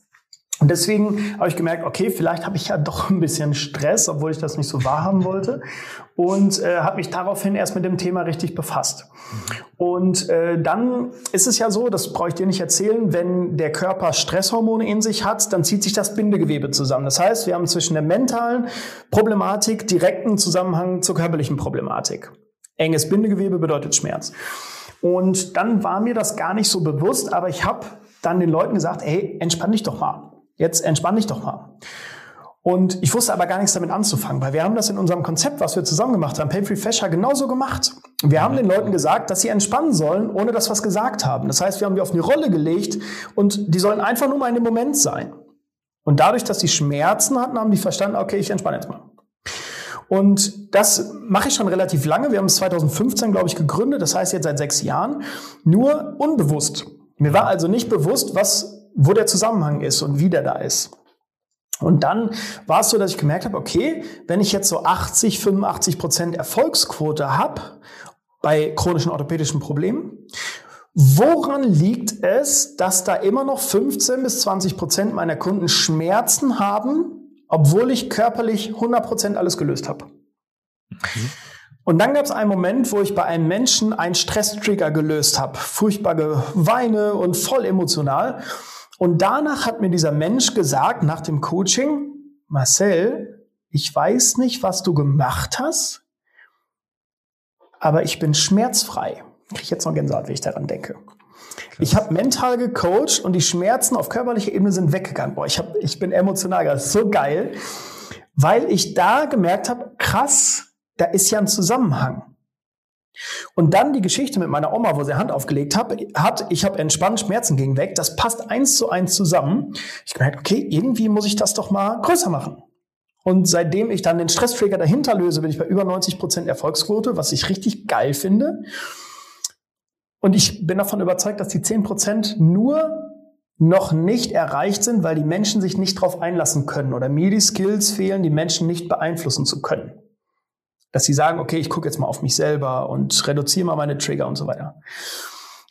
Und deswegen habe ich gemerkt, okay, vielleicht habe ich ja doch ein bisschen Stress, obwohl ich das nicht so wahrhaben wollte. Und äh, habe mich daraufhin erst mit dem Thema richtig befasst. Und äh, dann ist es ja so, das brauche ich dir nicht erzählen, wenn der Körper Stresshormone in sich hat, dann zieht sich das Bindegewebe zusammen. Das heißt, wir haben zwischen der mentalen Problematik direkten Zusammenhang zur körperlichen Problematik. Enges Bindegewebe bedeutet Schmerz. Und dann war mir das gar nicht so bewusst, aber ich habe dann den Leuten gesagt, hey, entspann dich doch mal. Jetzt entspann dich doch mal. Und ich wusste aber gar nichts damit anzufangen, weil wir haben das in unserem Konzept, was wir zusammen gemacht haben, Pay Free genauso gemacht. Wir haben den Leuten gesagt, dass sie entspannen sollen, ohne dass wir es gesagt haben. Das heißt, wir haben die auf eine Rolle gelegt und die sollen einfach nur mal in dem Moment sein. Und dadurch, dass sie Schmerzen hatten, haben die verstanden, okay, ich entspanne jetzt mal. Und das mache ich schon relativ lange. Wir haben es 2015, glaube ich, gegründet. Das heißt jetzt seit sechs Jahren. Nur unbewusst. Mir war also nicht bewusst, was wo der Zusammenhang ist und wie der da ist. Und dann war es so, dass ich gemerkt habe, okay, wenn ich jetzt so 80, 85 Prozent Erfolgsquote habe bei chronischen orthopädischen Problemen, woran liegt es, dass da immer noch 15 bis 20 Prozent meiner Kunden Schmerzen haben, obwohl ich körperlich 100 Prozent alles gelöst habe? Mhm. Und dann gab es einen Moment, wo ich bei einem Menschen einen Stresstrigger gelöst habe. Furchtbare Weine und voll emotional. Und danach hat mir dieser Mensch gesagt, nach dem Coaching, Marcel, ich weiß nicht, was du gemacht hast, aber ich bin schmerzfrei. Kriege ich jetzt noch Gänsehaut, wenn ich daran denke. Krass. Ich habe mental gecoacht und die Schmerzen auf körperlicher Ebene sind weggegangen. Boah, ich, hab, ich bin emotional, das ist so geil, weil ich da gemerkt habe, krass, da ist ja ein Zusammenhang. Und dann die Geschichte mit meiner Oma, wo sie Hand aufgelegt hat, hat ich habe entspannt, Schmerzen gingen weg. Das passt eins zu eins zusammen. Ich gemerkt, okay, irgendwie muss ich das doch mal größer machen. Und seitdem ich dann den Stresstrigger dahinter löse, bin ich bei über 90 Prozent Erfolgsquote, was ich richtig geil finde. Und ich bin davon überzeugt, dass die 10 Prozent nur noch nicht erreicht sind, weil die Menschen sich nicht darauf einlassen können oder mir die Skills fehlen, die Menschen nicht beeinflussen zu können dass sie sagen, okay, ich gucke jetzt mal auf mich selber und reduziere mal meine Trigger und so weiter.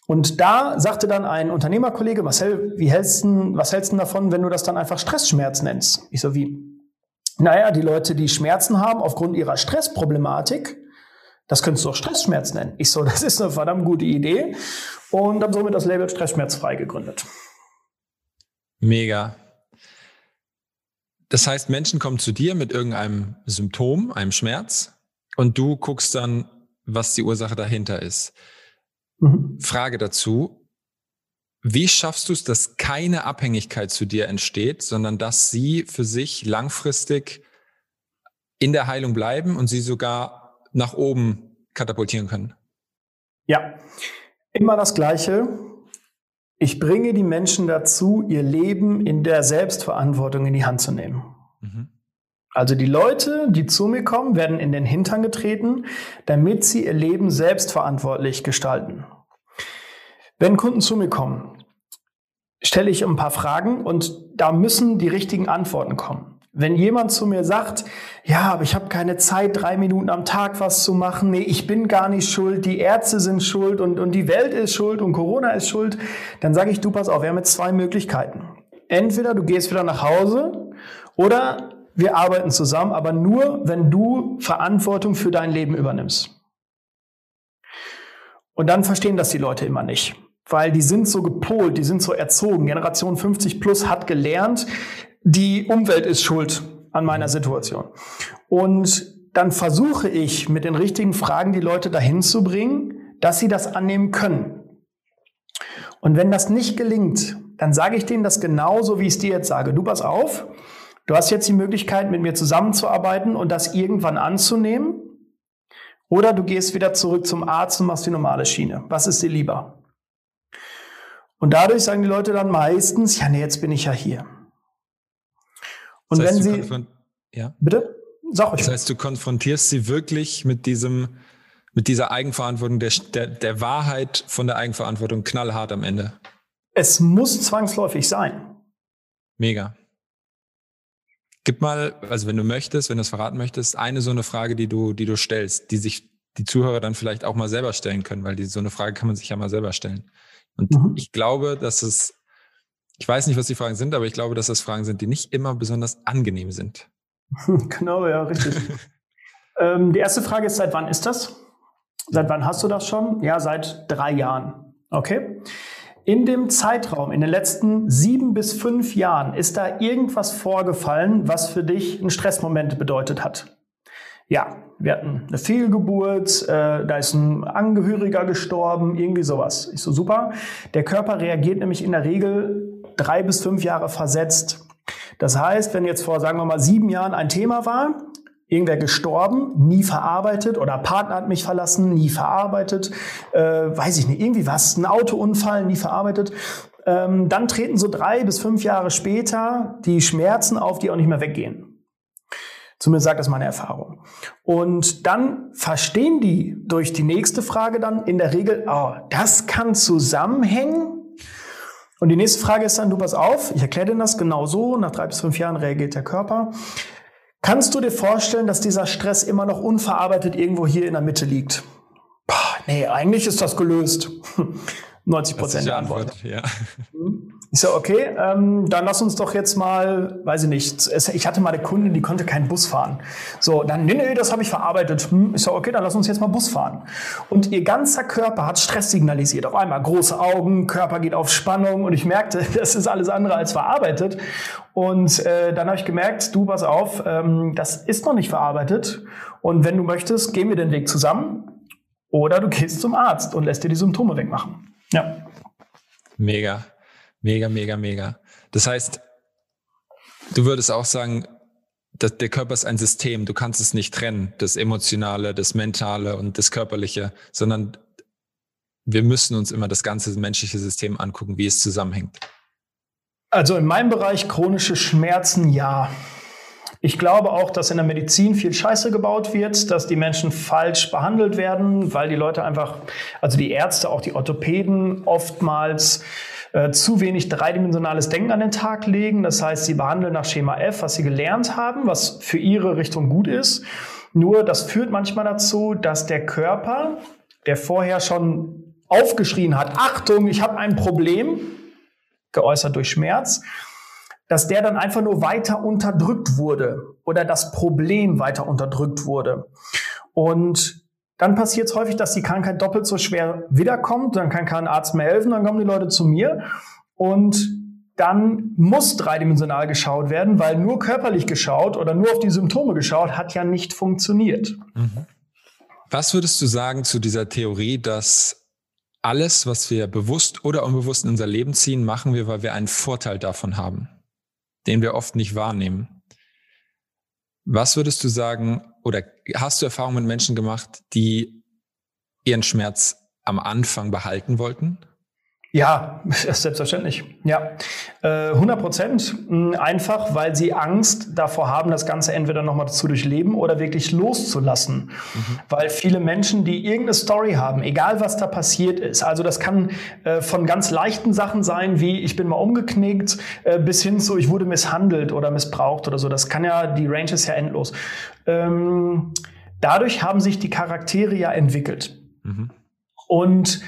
Und da sagte dann ein Unternehmerkollege, Marcel, wie hältst du, was hältst du davon, wenn du das dann einfach Stressschmerz nennst? Ich so, wie? Naja, die Leute, die Schmerzen haben aufgrund ihrer Stressproblematik, das könntest du auch Stressschmerz nennen. Ich so, das ist eine verdammt gute Idee. Und dann somit das Label Stressschmerzfrei gegründet. Mega. Das heißt, Menschen kommen zu dir mit irgendeinem Symptom, einem Schmerz, und du guckst dann, was die Ursache dahinter ist. Mhm. Frage dazu. Wie schaffst du es, dass keine Abhängigkeit zu dir entsteht, sondern dass sie für sich langfristig in der Heilung bleiben und sie sogar nach oben katapultieren können? Ja, immer das Gleiche. Ich bringe die Menschen dazu, ihr Leben in der Selbstverantwortung in die Hand zu nehmen. Mhm. Also die Leute, die zu mir kommen, werden in den Hintern getreten, damit sie ihr Leben selbstverantwortlich gestalten. Wenn Kunden zu mir kommen, stelle ich ein paar Fragen und da müssen die richtigen Antworten kommen. Wenn jemand zu mir sagt, ja, aber ich habe keine Zeit, drei Minuten am Tag was zu machen, nee, ich bin gar nicht schuld, die Ärzte sind schuld und, und die Welt ist schuld und Corona ist schuld, dann sage ich, du pass auf, wir haben jetzt zwei Möglichkeiten. Entweder du gehst wieder nach Hause oder wir arbeiten zusammen, aber nur, wenn du Verantwortung für dein Leben übernimmst. Und dann verstehen das die Leute immer nicht, weil die sind so gepolt, die sind so erzogen. Generation 50 plus hat gelernt, die Umwelt ist schuld an meiner Situation. Und dann versuche ich mit den richtigen Fragen die Leute dahin zu bringen, dass sie das annehmen können. Und wenn das nicht gelingt, dann sage ich denen das genauso, wie ich es dir jetzt sage. Du pass auf, Du hast jetzt die Möglichkeit, mit mir zusammenzuarbeiten und das irgendwann anzunehmen. Oder du gehst wieder zurück zum Arzt und machst die normale Schiene. Was ist dir lieber? Und dadurch sagen die Leute dann meistens, ja, nee, jetzt bin ich ja hier. Und das heißt, wenn sie. Ja. Bitte? Sag euch. Das heißt, du konfrontierst sie wirklich mit diesem, mit dieser Eigenverantwortung, der, der, der Wahrheit von der Eigenverantwortung knallhart am Ende. Es muss zwangsläufig sein. Mega. Gib mal, also wenn du möchtest, wenn du es verraten möchtest, eine so eine Frage, die du, die du stellst, die sich die Zuhörer dann vielleicht auch mal selber stellen können, weil die, so eine Frage kann man sich ja mal selber stellen. Und mhm. ich glaube, dass es Ich weiß nicht, was die Fragen sind, aber ich glaube, dass das Fragen sind, die nicht immer besonders angenehm sind. genau, ja, richtig. ähm, die erste Frage ist, seit wann ist das? Seit wann hast du das schon? Ja, seit drei Jahren. Okay. In dem Zeitraum, in den letzten sieben bis fünf Jahren, ist da irgendwas vorgefallen, was für dich einen Stressmoment bedeutet hat? Ja, wir hatten eine Fehlgeburt, äh, da ist ein Angehöriger gestorben, irgendwie sowas. Ich so, super. Der Körper reagiert nämlich in der Regel drei bis fünf Jahre versetzt. Das heißt, wenn jetzt vor, sagen wir mal, sieben Jahren ein Thema war, irgendwer gestorben, nie verarbeitet oder Partner hat mich verlassen, nie verarbeitet, äh, weiß ich nicht, irgendwie was, ein Autounfall, nie verarbeitet. Ähm, dann treten so drei bis fünf Jahre später die Schmerzen auf, die auch nicht mehr weggehen. Zumindest sagt das meine Erfahrung. Und dann verstehen die durch die nächste Frage dann in der Regel, oh, das kann zusammenhängen. Und die nächste Frage ist dann, du pass auf, ich erkläre dir das genau so, nach drei bis fünf Jahren reagiert der Körper. Kannst du dir vorstellen, dass dieser Stress immer noch unverarbeitet irgendwo hier in der Mitte liegt? Boah, nee, eigentlich ist das gelöst. 90 Prozent der Antwort. Antwort. Ja. Mhm. Ich so, okay, ähm, dann lass uns doch jetzt mal, weiß ich nicht, ich hatte mal eine Kundin, die konnte keinen Bus fahren. So, dann, nee, nee, das habe ich verarbeitet. Hm, ich so, okay, dann lass uns jetzt mal Bus fahren. Und ihr ganzer Körper hat Stress signalisiert. Auf einmal große Augen, Körper geht auf Spannung und ich merkte, das ist alles andere als verarbeitet. Und äh, dann habe ich gemerkt, du, pass auf, ähm, das ist noch nicht verarbeitet. Und wenn du möchtest, gehen wir den Weg zusammen. Oder du gehst zum Arzt und lässt dir die Symptome wegmachen. Ja. Mega. Mega, mega, mega. Das heißt, du würdest auch sagen, dass der Körper ist ein System. Du kannst es nicht trennen, das Emotionale, das Mentale und das Körperliche, sondern wir müssen uns immer das ganze menschliche System angucken, wie es zusammenhängt. Also in meinem Bereich chronische Schmerzen, ja. Ich glaube auch, dass in der Medizin viel Scheiße gebaut wird, dass die Menschen falsch behandelt werden, weil die Leute einfach, also die Ärzte, auch die Orthopäden oftmals äh, zu wenig dreidimensionales Denken an den Tag legen. Das heißt, sie behandeln nach Schema F, was sie gelernt haben, was für ihre Richtung gut ist. Nur das führt manchmal dazu, dass der Körper, der vorher schon aufgeschrien hat, Achtung, ich habe ein Problem, geäußert durch Schmerz, dass der dann einfach nur weiter unterdrückt wurde oder das Problem weiter unterdrückt wurde. Und dann passiert es häufig, dass die Krankheit doppelt so schwer wiederkommt. Dann kann kein Arzt mehr helfen, dann kommen die Leute zu mir. Und dann muss dreidimensional geschaut werden, weil nur körperlich geschaut oder nur auf die Symptome geschaut hat ja nicht funktioniert. Mhm. Was würdest du sagen zu dieser Theorie, dass alles, was wir bewusst oder unbewusst in unser Leben ziehen, machen wir, weil wir einen Vorteil davon haben, den wir oft nicht wahrnehmen? Was würdest du sagen, oder hast du Erfahrungen mit Menschen gemacht, die ihren Schmerz am Anfang behalten wollten? Ja, selbstverständlich. Ja, 100 äh, Prozent. Hm, einfach, weil sie Angst davor haben, das Ganze entweder nochmal zu durchleben oder wirklich loszulassen. Mhm. Weil viele Menschen, die irgendeine Story haben, egal was da passiert ist, also das kann äh, von ganz leichten Sachen sein, wie ich bin mal umgeknickt, äh, bis hin zu ich wurde misshandelt oder missbraucht oder so. Das kann ja, die Range ist ja endlos. Ähm, dadurch haben sich die Charaktere ja entwickelt. Mhm. Und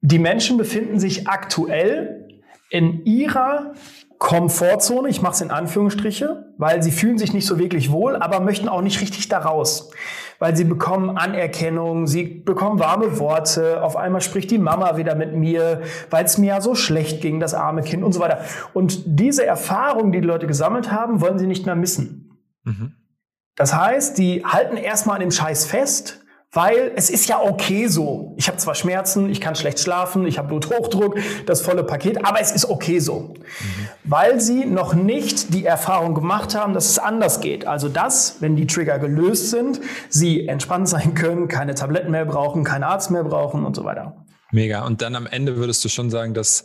die Menschen befinden sich aktuell in ihrer Komfortzone, ich mache es in Anführungsstriche, weil sie fühlen sich nicht so wirklich wohl, aber möchten auch nicht richtig da raus. Weil sie bekommen Anerkennung, sie bekommen warme Worte, auf einmal spricht die Mama wieder mit mir, weil es mir ja so schlecht ging, das arme Kind und so weiter. Und diese Erfahrung, die die Leute gesammelt haben, wollen sie nicht mehr missen. Mhm. Das heißt, die halten erstmal an dem Scheiß fest, weil es ist ja okay so. Ich habe zwar Schmerzen, ich kann schlecht schlafen, ich habe Bluthochdruck, das volle Paket, aber es ist okay so. Mhm. Weil sie noch nicht die Erfahrung gemacht haben, dass es anders geht. Also dass, wenn die Trigger gelöst sind, sie entspannt sein können, keine Tabletten mehr brauchen, keinen Arzt mehr brauchen und so weiter. Mega. Und dann am Ende würdest du schon sagen, dass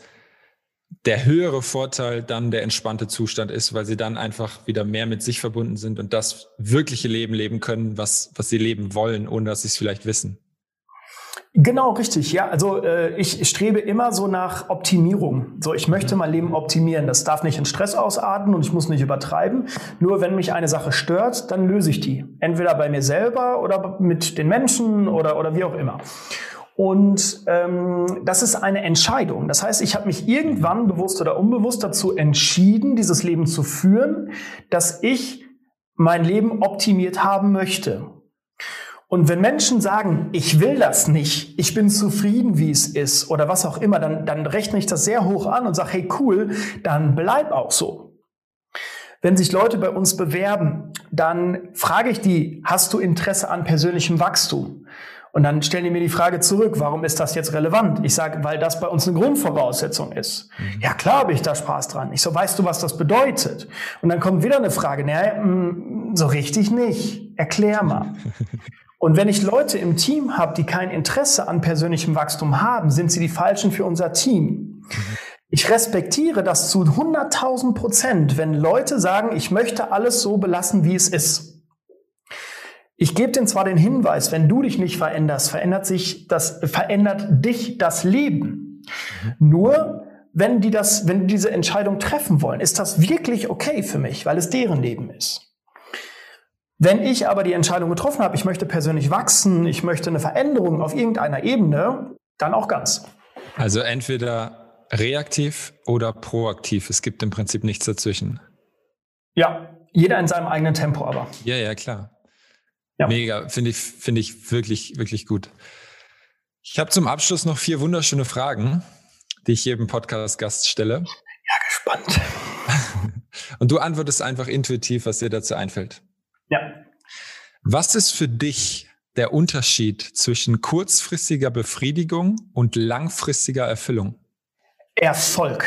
der höhere Vorteil dann der entspannte Zustand ist, weil sie dann einfach wieder mehr mit sich verbunden sind und das wirkliche Leben leben können, was, was sie leben wollen, ohne dass sie es vielleicht wissen. Genau, richtig. Ja, also äh, ich strebe immer so nach Optimierung. So, ich möchte mein Leben optimieren. Das darf nicht in Stress ausarten und ich muss nicht übertreiben. Nur wenn mich eine Sache stört, dann löse ich die. Entweder bei mir selber oder mit den Menschen oder, oder wie auch immer. Und ähm, das ist eine Entscheidung. Das heißt, ich habe mich irgendwann bewusst oder unbewusst dazu entschieden, dieses Leben zu führen, dass ich mein Leben optimiert haben möchte. Und wenn Menschen sagen, ich will das nicht, ich bin zufrieden, wie es ist oder was auch immer, dann, dann rechne ich das sehr hoch an und sage, hey cool, dann bleib auch so. Wenn sich Leute bei uns bewerben, dann frage ich die, hast du Interesse an persönlichem Wachstum? Und dann stellen die mir die Frage zurück, warum ist das jetzt relevant? Ich sage, weil das bei uns eine Grundvoraussetzung ist. Mhm. Ja, klar habe ich da Spaß dran. Ich so, weißt du, was das bedeutet? Und dann kommt wieder eine Frage, naja, mm, so richtig nicht. Erklär mal. Und wenn ich Leute im Team habe, die kein Interesse an persönlichem Wachstum haben, sind sie die Falschen für unser Team. Mhm. Ich respektiere das zu 100.000 Prozent, wenn Leute sagen, ich möchte alles so belassen, wie es ist. Ich gebe dir zwar den Hinweis, wenn du dich nicht veränderst, verändert sich das, verändert dich das Leben. Nur, wenn die das, wenn die diese Entscheidung treffen wollen, ist das wirklich okay für mich, weil es deren Leben ist. Wenn ich aber die Entscheidung getroffen habe, ich möchte persönlich wachsen, ich möchte eine Veränderung auf irgendeiner Ebene, dann auch ganz. Also entweder reaktiv oder proaktiv. Es gibt im Prinzip nichts dazwischen. Ja, jeder in seinem eigenen Tempo aber. Ja, ja, klar. Ja. Mega, finde ich, finde ich wirklich, wirklich gut. Ich habe zum Abschluss noch vier wunderschöne Fragen, die ich jedem Podcast-Gast stelle. Ja, gespannt. Und du antwortest einfach intuitiv, was dir dazu einfällt. Ja. Was ist für dich der Unterschied zwischen kurzfristiger Befriedigung und langfristiger Erfüllung? Erfolg.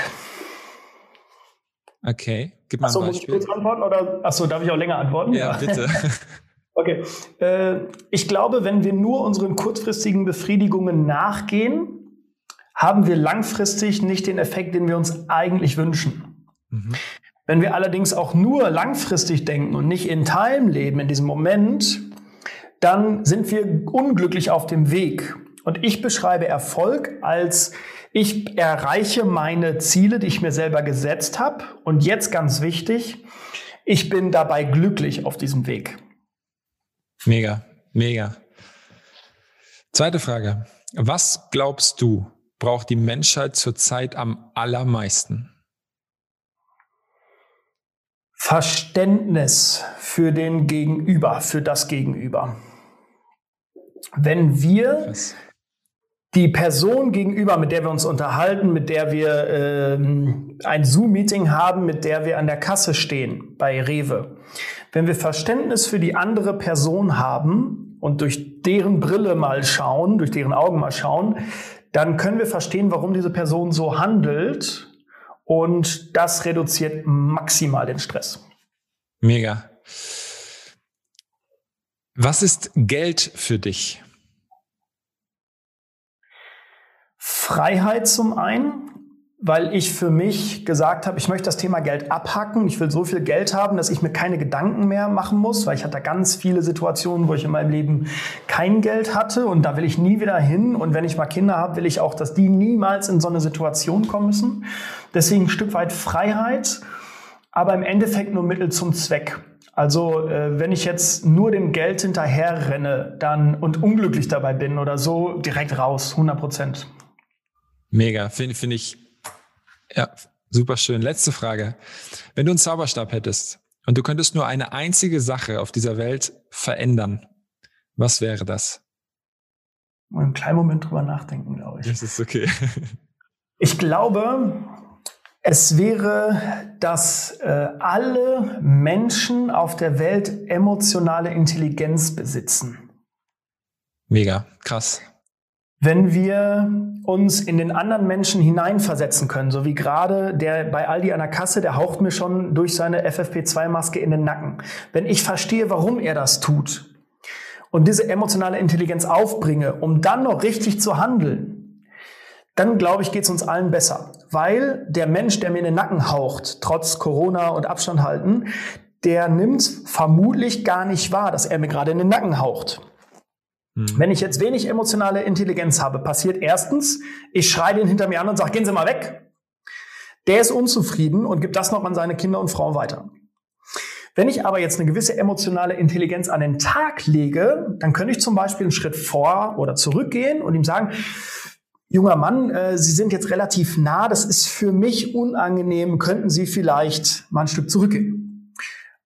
Okay, gib mal achso, ein Beispiel. Muss ich kurz antworten oder achso, darf ich auch länger antworten? Ja, bitte. Okay. Äh, ich glaube, wenn wir nur unseren kurzfristigen Befriedigungen nachgehen, haben wir langfristig nicht den Effekt, den wir uns eigentlich wünschen. Mhm. Wenn wir allerdings auch nur langfristig denken und nicht in Time leben, in diesem Moment, dann sind wir unglücklich auf dem Weg. Und ich beschreibe Erfolg als ich erreiche meine Ziele, die ich mir selber gesetzt habe. Und jetzt ganz wichtig, ich bin dabei glücklich auf diesem Weg. Mega, mega. Zweite Frage. Was glaubst du, braucht die Menschheit zurzeit am allermeisten? Verständnis für den Gegenüber, für das Gegenüber. Wenn wir Was? die Person gegenüber, mit der wir uns unterhalten, mit der wir äh, ein Zoom-Meeting haben, mit der wir an der Kasse stehen bei Rewe, wenn wir Verständnis für die andere Person haben und durch deren Brille mal schauen, durch deren Augen mal schauen, dann können wir verstehen, warum diese Person so handelt und das reduziert maximal den Stress. Mega. Was ist Geld für dich? Freiheit zum einen, weil ich für mich gesagt habe, ich möchte das Thema Geld abhacken. Ich will so viel Geld haben, dass ich mir keine Gedanken mehr machen muss, weil ich hatte ganz viele Situationen, wo ich in meinem Leben kein Geld hatte und da will ich nie wieder hin. Und wenn ich mal Kinder habe, will ich auch, dass die niemals in so eine Situation kommen müssen. Deswegen ein Stück weit Freiheit, aber im Endeffekt nur Mittel zum Zweck. Also äh, wenn ich jetzt nur dem Geld hinterher renne dann und unglücklich dabei bin oder so, direkt raus, 100 Prozent. Mega, finde find ich ja, super schön. Letzte Frage. Wenn du einen Zauberstab hättest und du könntest nur eine einzige Sache auf dieser Welt verändern, was wäre das? Mal einen kleinen Moment drüber nachdenken, glaube ich. Das ist okay. Ich glaube, es wäre, dass äh, alle Menschen auf der Welt emotionale Intelligenz besitzen. Mega, krass. Wenn wir uns in den anderen Menschen hineinversetzen können, so wie gerade der bei Aldi an der Kasse, der haucht mir schon durch seine FFP2-Maske in den Nacken. Wenn ich verstehe, warum er das tut und diese emotionale Intelligenz aufbringe, um dann noch richtig zu handeln, dann glaube ich, geht es uns allen besser. Weil der Mensch, der mir in den Nacken haucht, trotz Corona und Abstand halten, der nimmt vermutlich gar nicht wahr, dass er mir gerade in den Nacken haucht. Hm. Wenn ich jetzt wenig emotionale Intelligenz habe, passiert erstens, ich schreie den hinter mir an und sage, gehen Sie mal weg. Der ist unzufrieden und gibt das noch an seine Kinder und Frau weiter. Wenn ich aber jetzt eine gewisse emotionale Intelligenz an den Tag lege, dann könnte ich zum Beispiel einen Schritt vor oder zurückgehen und ihm sagen, junger Mann, äh, Sie sind jetzt relativ nah, das ist für mich unangenehm, könnten Sie vielleicht mal ein Stück zurückgehen?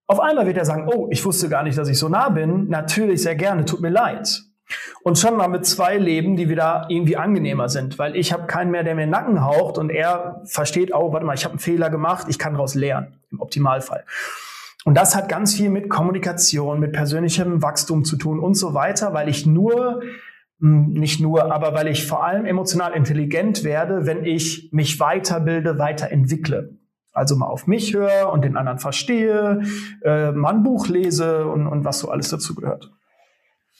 Auf einmal wird er sagen, oh, ich wusste gar nicht, dass ich so nah bin. Natürlich, sehr gerne, tut mir leid. Und schon mal mit zwei Leben, die wieder irgendwie angenehmer sind, weil ich habe keinen mehr, der mir Nacken haucht und er versteht, oh, warte mal, ich habe einen Fehler gemacht, ich kann daraus lernen, im Optimalfall. Und das hat ganz viel mit Kommunikation, mit persönlichem Wachstum zu tun und so weiter, weil ich nur, hm, nicht nur, aber weil ich vor allem emotional intelligent werde, wenn ich mich weiterbilde, weiterentwickle. Also mal auf mich höre und den anderen verstehe, äh, mal Buch lese und, und was so alles dazu gehört.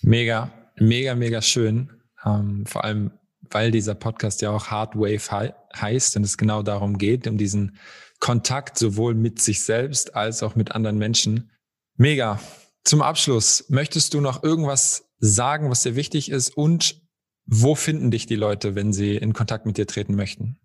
Mega, mega, mega schön. Ähm, vor allem, weil dieser Podcast ja auch Hard Wave he heißt und es genau darum geht, um diesen Kontakt sowohl mit sich selbst als auch mit anderen Menschen. Mega. Zum Abschluss, möchtest du noch irgendwas sagen, was dir wichtig ist und wo finden dich die Leute, wenn sie in Kontakt mit dir treten möchten?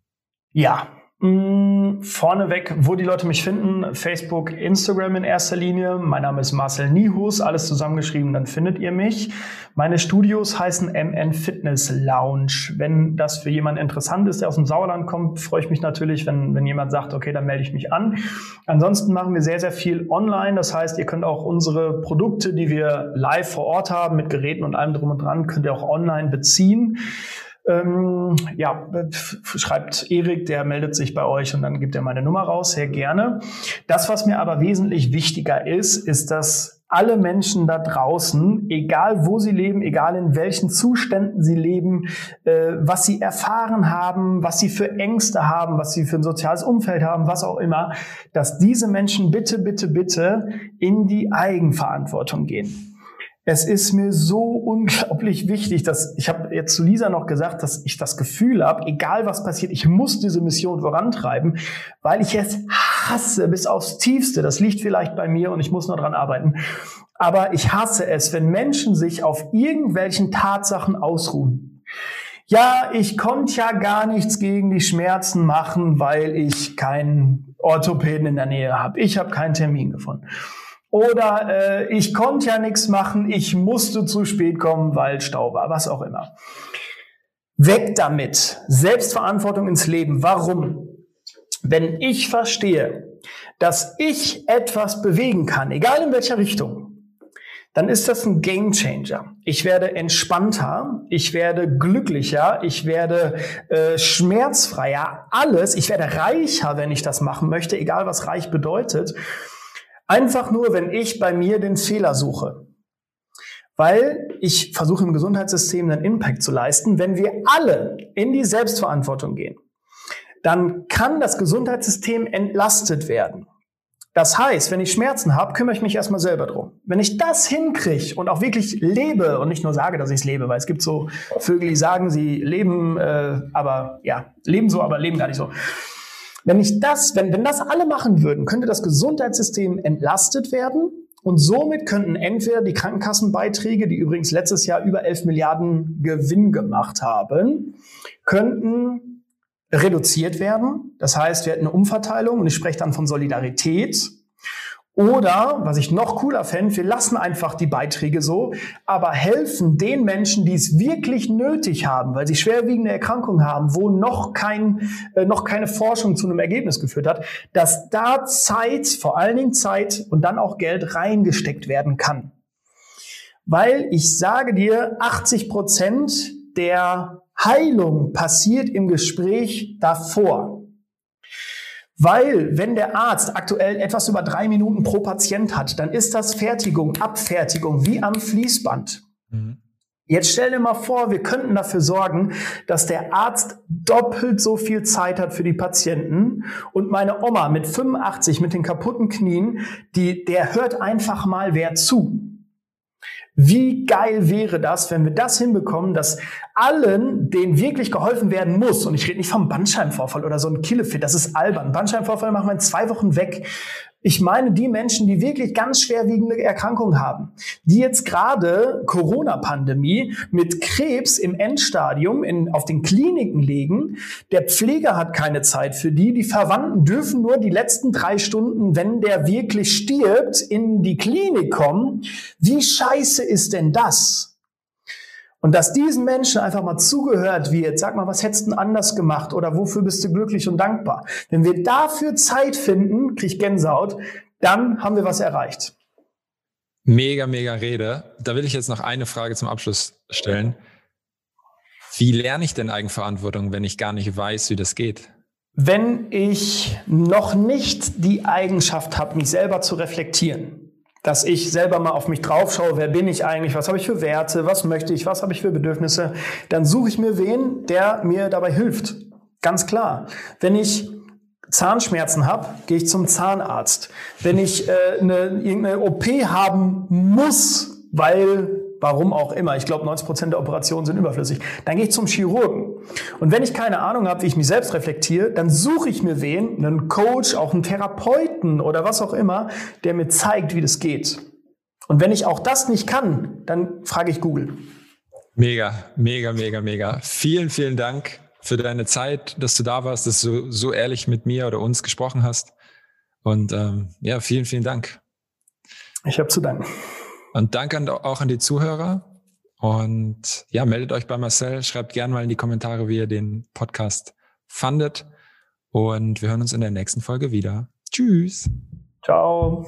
Ja, Mm, vorneweg, wo die Leute mich finden, Facebook, Instagram in erster Linie. Mein Name ist Marcel Nihus, alles zusammengeschrieben, dann findet ihr mich. Meine Studios heißen MN Fitness Lounge. Wenn das für jemanden interessant ist, der aus dem Sauerland kommt, freue ich mich natürlich, wenn, wenn jemand sagt, okay, dann melde ich mich an. Ansonsten machen wir sehr, sehr viel online. Das heißt, ihr könnt auch unsere Produkte, die wir live vor Ort haben, mit Geräten und allem drum und dran, könnt ihr auch online beziehen. Ähm, ja, schreibt Erik, der meldet sich bei euch und dann gibt er meine Nummer raus, sehr gerne. Das, was mir aber wesentlich wichtiger ist, ist, dass alle Menschen da draußen, egal wo sie leben, egal in welchen Zuständen sie leben, äh, was sie erfahren haben, was sie für Ängste haben, was sie für ein soziales Umfeld haben, was auch immer, dass diese Menschen bitte, bitte, bitte in die Eigenverantwortung gehen. Es ist mir so unglaublich wichtig, dass ich habe jetzt zu Lisa noch gesagt, dass ich das Gefühl habe, egal was passiert, ich muss diese Mission vorantreiben, weil ich es hasse bis aufs Tiefste. Das liegt vielleicht bei mir und ich muss noch dran arbeiten. Aber ich hasse es, wenn Menschen sich auf irgendwelchen Tatsachen ausruhen. Ja, ich konnte ja gar nichts gegen die Schmerzen machen, weil ich keinen Orthopäden in der Nähe habe. Ich habe keinen Termin gefunden. Oder äh, ich konnte ja nichts machen, ich musste zu spät kommen, weil Stau war, was auch immer. Weg damit. Selbstverantwortung ins Leben. Warum? Wenn ich verstehe, dass ich etwas bewegen kann, egal in welcher Richtung, dann ist das ein Game Changer. Ich werde entspannter, ich werde glücklicher, ich werde äh, schmerzfreier, alles. Ich werde reicher, wenn ich das machen möchte, egal was reich bedeutet. Einfach nur, wenn ich bei mir den Fehler suche. Weil ich versuche im Gesundheitssystem einen Impact zu leisten. Wenn wir alle in die Selbstverantwortung gehen, dann kann das Gesundheitssystem entlastet werden. Das heißt, wenn ich Schmerzen habe, kümmere ich mich erstmal selber drum. Wenn ich das hinkriege und auch wirklich lebe und nicht nur sage, dass ich es lebe, weil es gibt so Vögel, die sagen, sie leben, äh, aber ja, leben so, aber leben gar nicht so. Wenn ich das, wenn, wenn das alle machen würden, könnte das Gesundheitssystem entlastet werden und somit könnten entweder die Krankenkassenbeiträge, die übrigens letztes Jahr über 11 Milliarden Gewinn gemacht haben, könnten reduziert werden. Das heißt, wir hätten eine Umverteilung und ich spreche dann von Solidarität. Oder, was ich noch cooler fände, wir lassen einfach die Beiträge so, aber helfen den Menschen, die es wirklich nötig haben, weil sie schwerwiegende Erkrankungen haben, wo noch, kein, äh, noch keine Forschung zu einem Ergebnis geführt hat, dass da Zeit, vor allen Dingen Zeit und dann auch Geld reingesteckt werden kann. Weil ich sage dir, 80 Prozent der Heilung passiert im Gespräch davor. Weil, wenn der Arzt aktuell etwas über drei Minuten pro Patient hat, dann ist das Fertigung, Abfertigung wie am Fließband. Mhm. Jetzt stell dir mal vor, wir könnten dafür sorgen, dass der Arzt doppelt so viel Zeit hat für die Patienten und meine Oma mit 85 mit den kaputten Knien, die, der hört einfach mal wer zu. Wie geil wäre das, wenn wir das hinbekommen, dass allen, denen wirklich geholfen werden muss, und ich rede nicht vom Bandscheibenvorfall oder so ein Killefit, das ist albern. Bandscheibenvorfall machen wir in zwei Wochen weg. Ich meine die Menschen, die wirklich ganz schwerwiegende Erkrankungen haben, die jetzt gerade Corona-Pandemie mit Krebs im Endstadium in, auf den Kliniken liegen. Der Pfleger hat keine Zeit für die. Die Verwandten dürfen nur die letzten drei Stunden, wenn der wirklich stirbt, in die Klinik kommen. Wie scheiße ist denn das? Und dass diesen Menschen einfach mal zugehört wird, sag mal, was hättest du anders gemacht oder wofür bist du glücklich und dankbar? Wenn wir dafür Zeit finden, krieg ich Gänsehaut, dann haben wir was erreicht. Mega, mega Rede. Da will ich jetzt noch eine Frage zum Abschluss stellen. Wie lerne ich denn Eigenverantwortung, wenn ich gar nicht weiß, wie das geht? Wenn ich noch nicht die Eigenschaft habe, mich selber zu reflektieren, dass ich selber mal auf mich drauf schaue, wer bin ich eigentlich, was habe ich für Werte, was möchte ich, was habe ich für Bedürfnisse, dann suche ich mir wen, der mir dabei hilft. Ganz klar. Wenn ich Zahnschmerzen habe, gehe ich zum Zahnarzt. Wenn ich äh, eine, irgendeine OP haben muss, weil warum auch immer, ich glaube 90 Prozent der Operationen sind überflüssig, dann gehe ich zum Chirurgen. Und wenn ich keine Ahnung habe, wie ich mich selbst reflektiere, dann suche ich mir wen, einen Coach, auch einen Therapeuten oder was auch immer, der mir zeigt, wie das geht. Und wenn ich auch das nicht kann, dann frage ich Google. Mega, mega, mega, mega. Vielen, vielen Dank für deine Zeit, dass du da warst, dass du so ehrlich mit mir oder uns gesprochen hast. Und ähm, ja, vielen, vielen Dank. Ich habe zu danken. Und danke auch an die Zuhörer. Und ja, meldet euch bei Marcel, schreibt gerne mal in die Kommentare, wie ihr den Podcast fandet. Und wir hören uns in der nächsten Folge wieder. Tschüss. Ciao.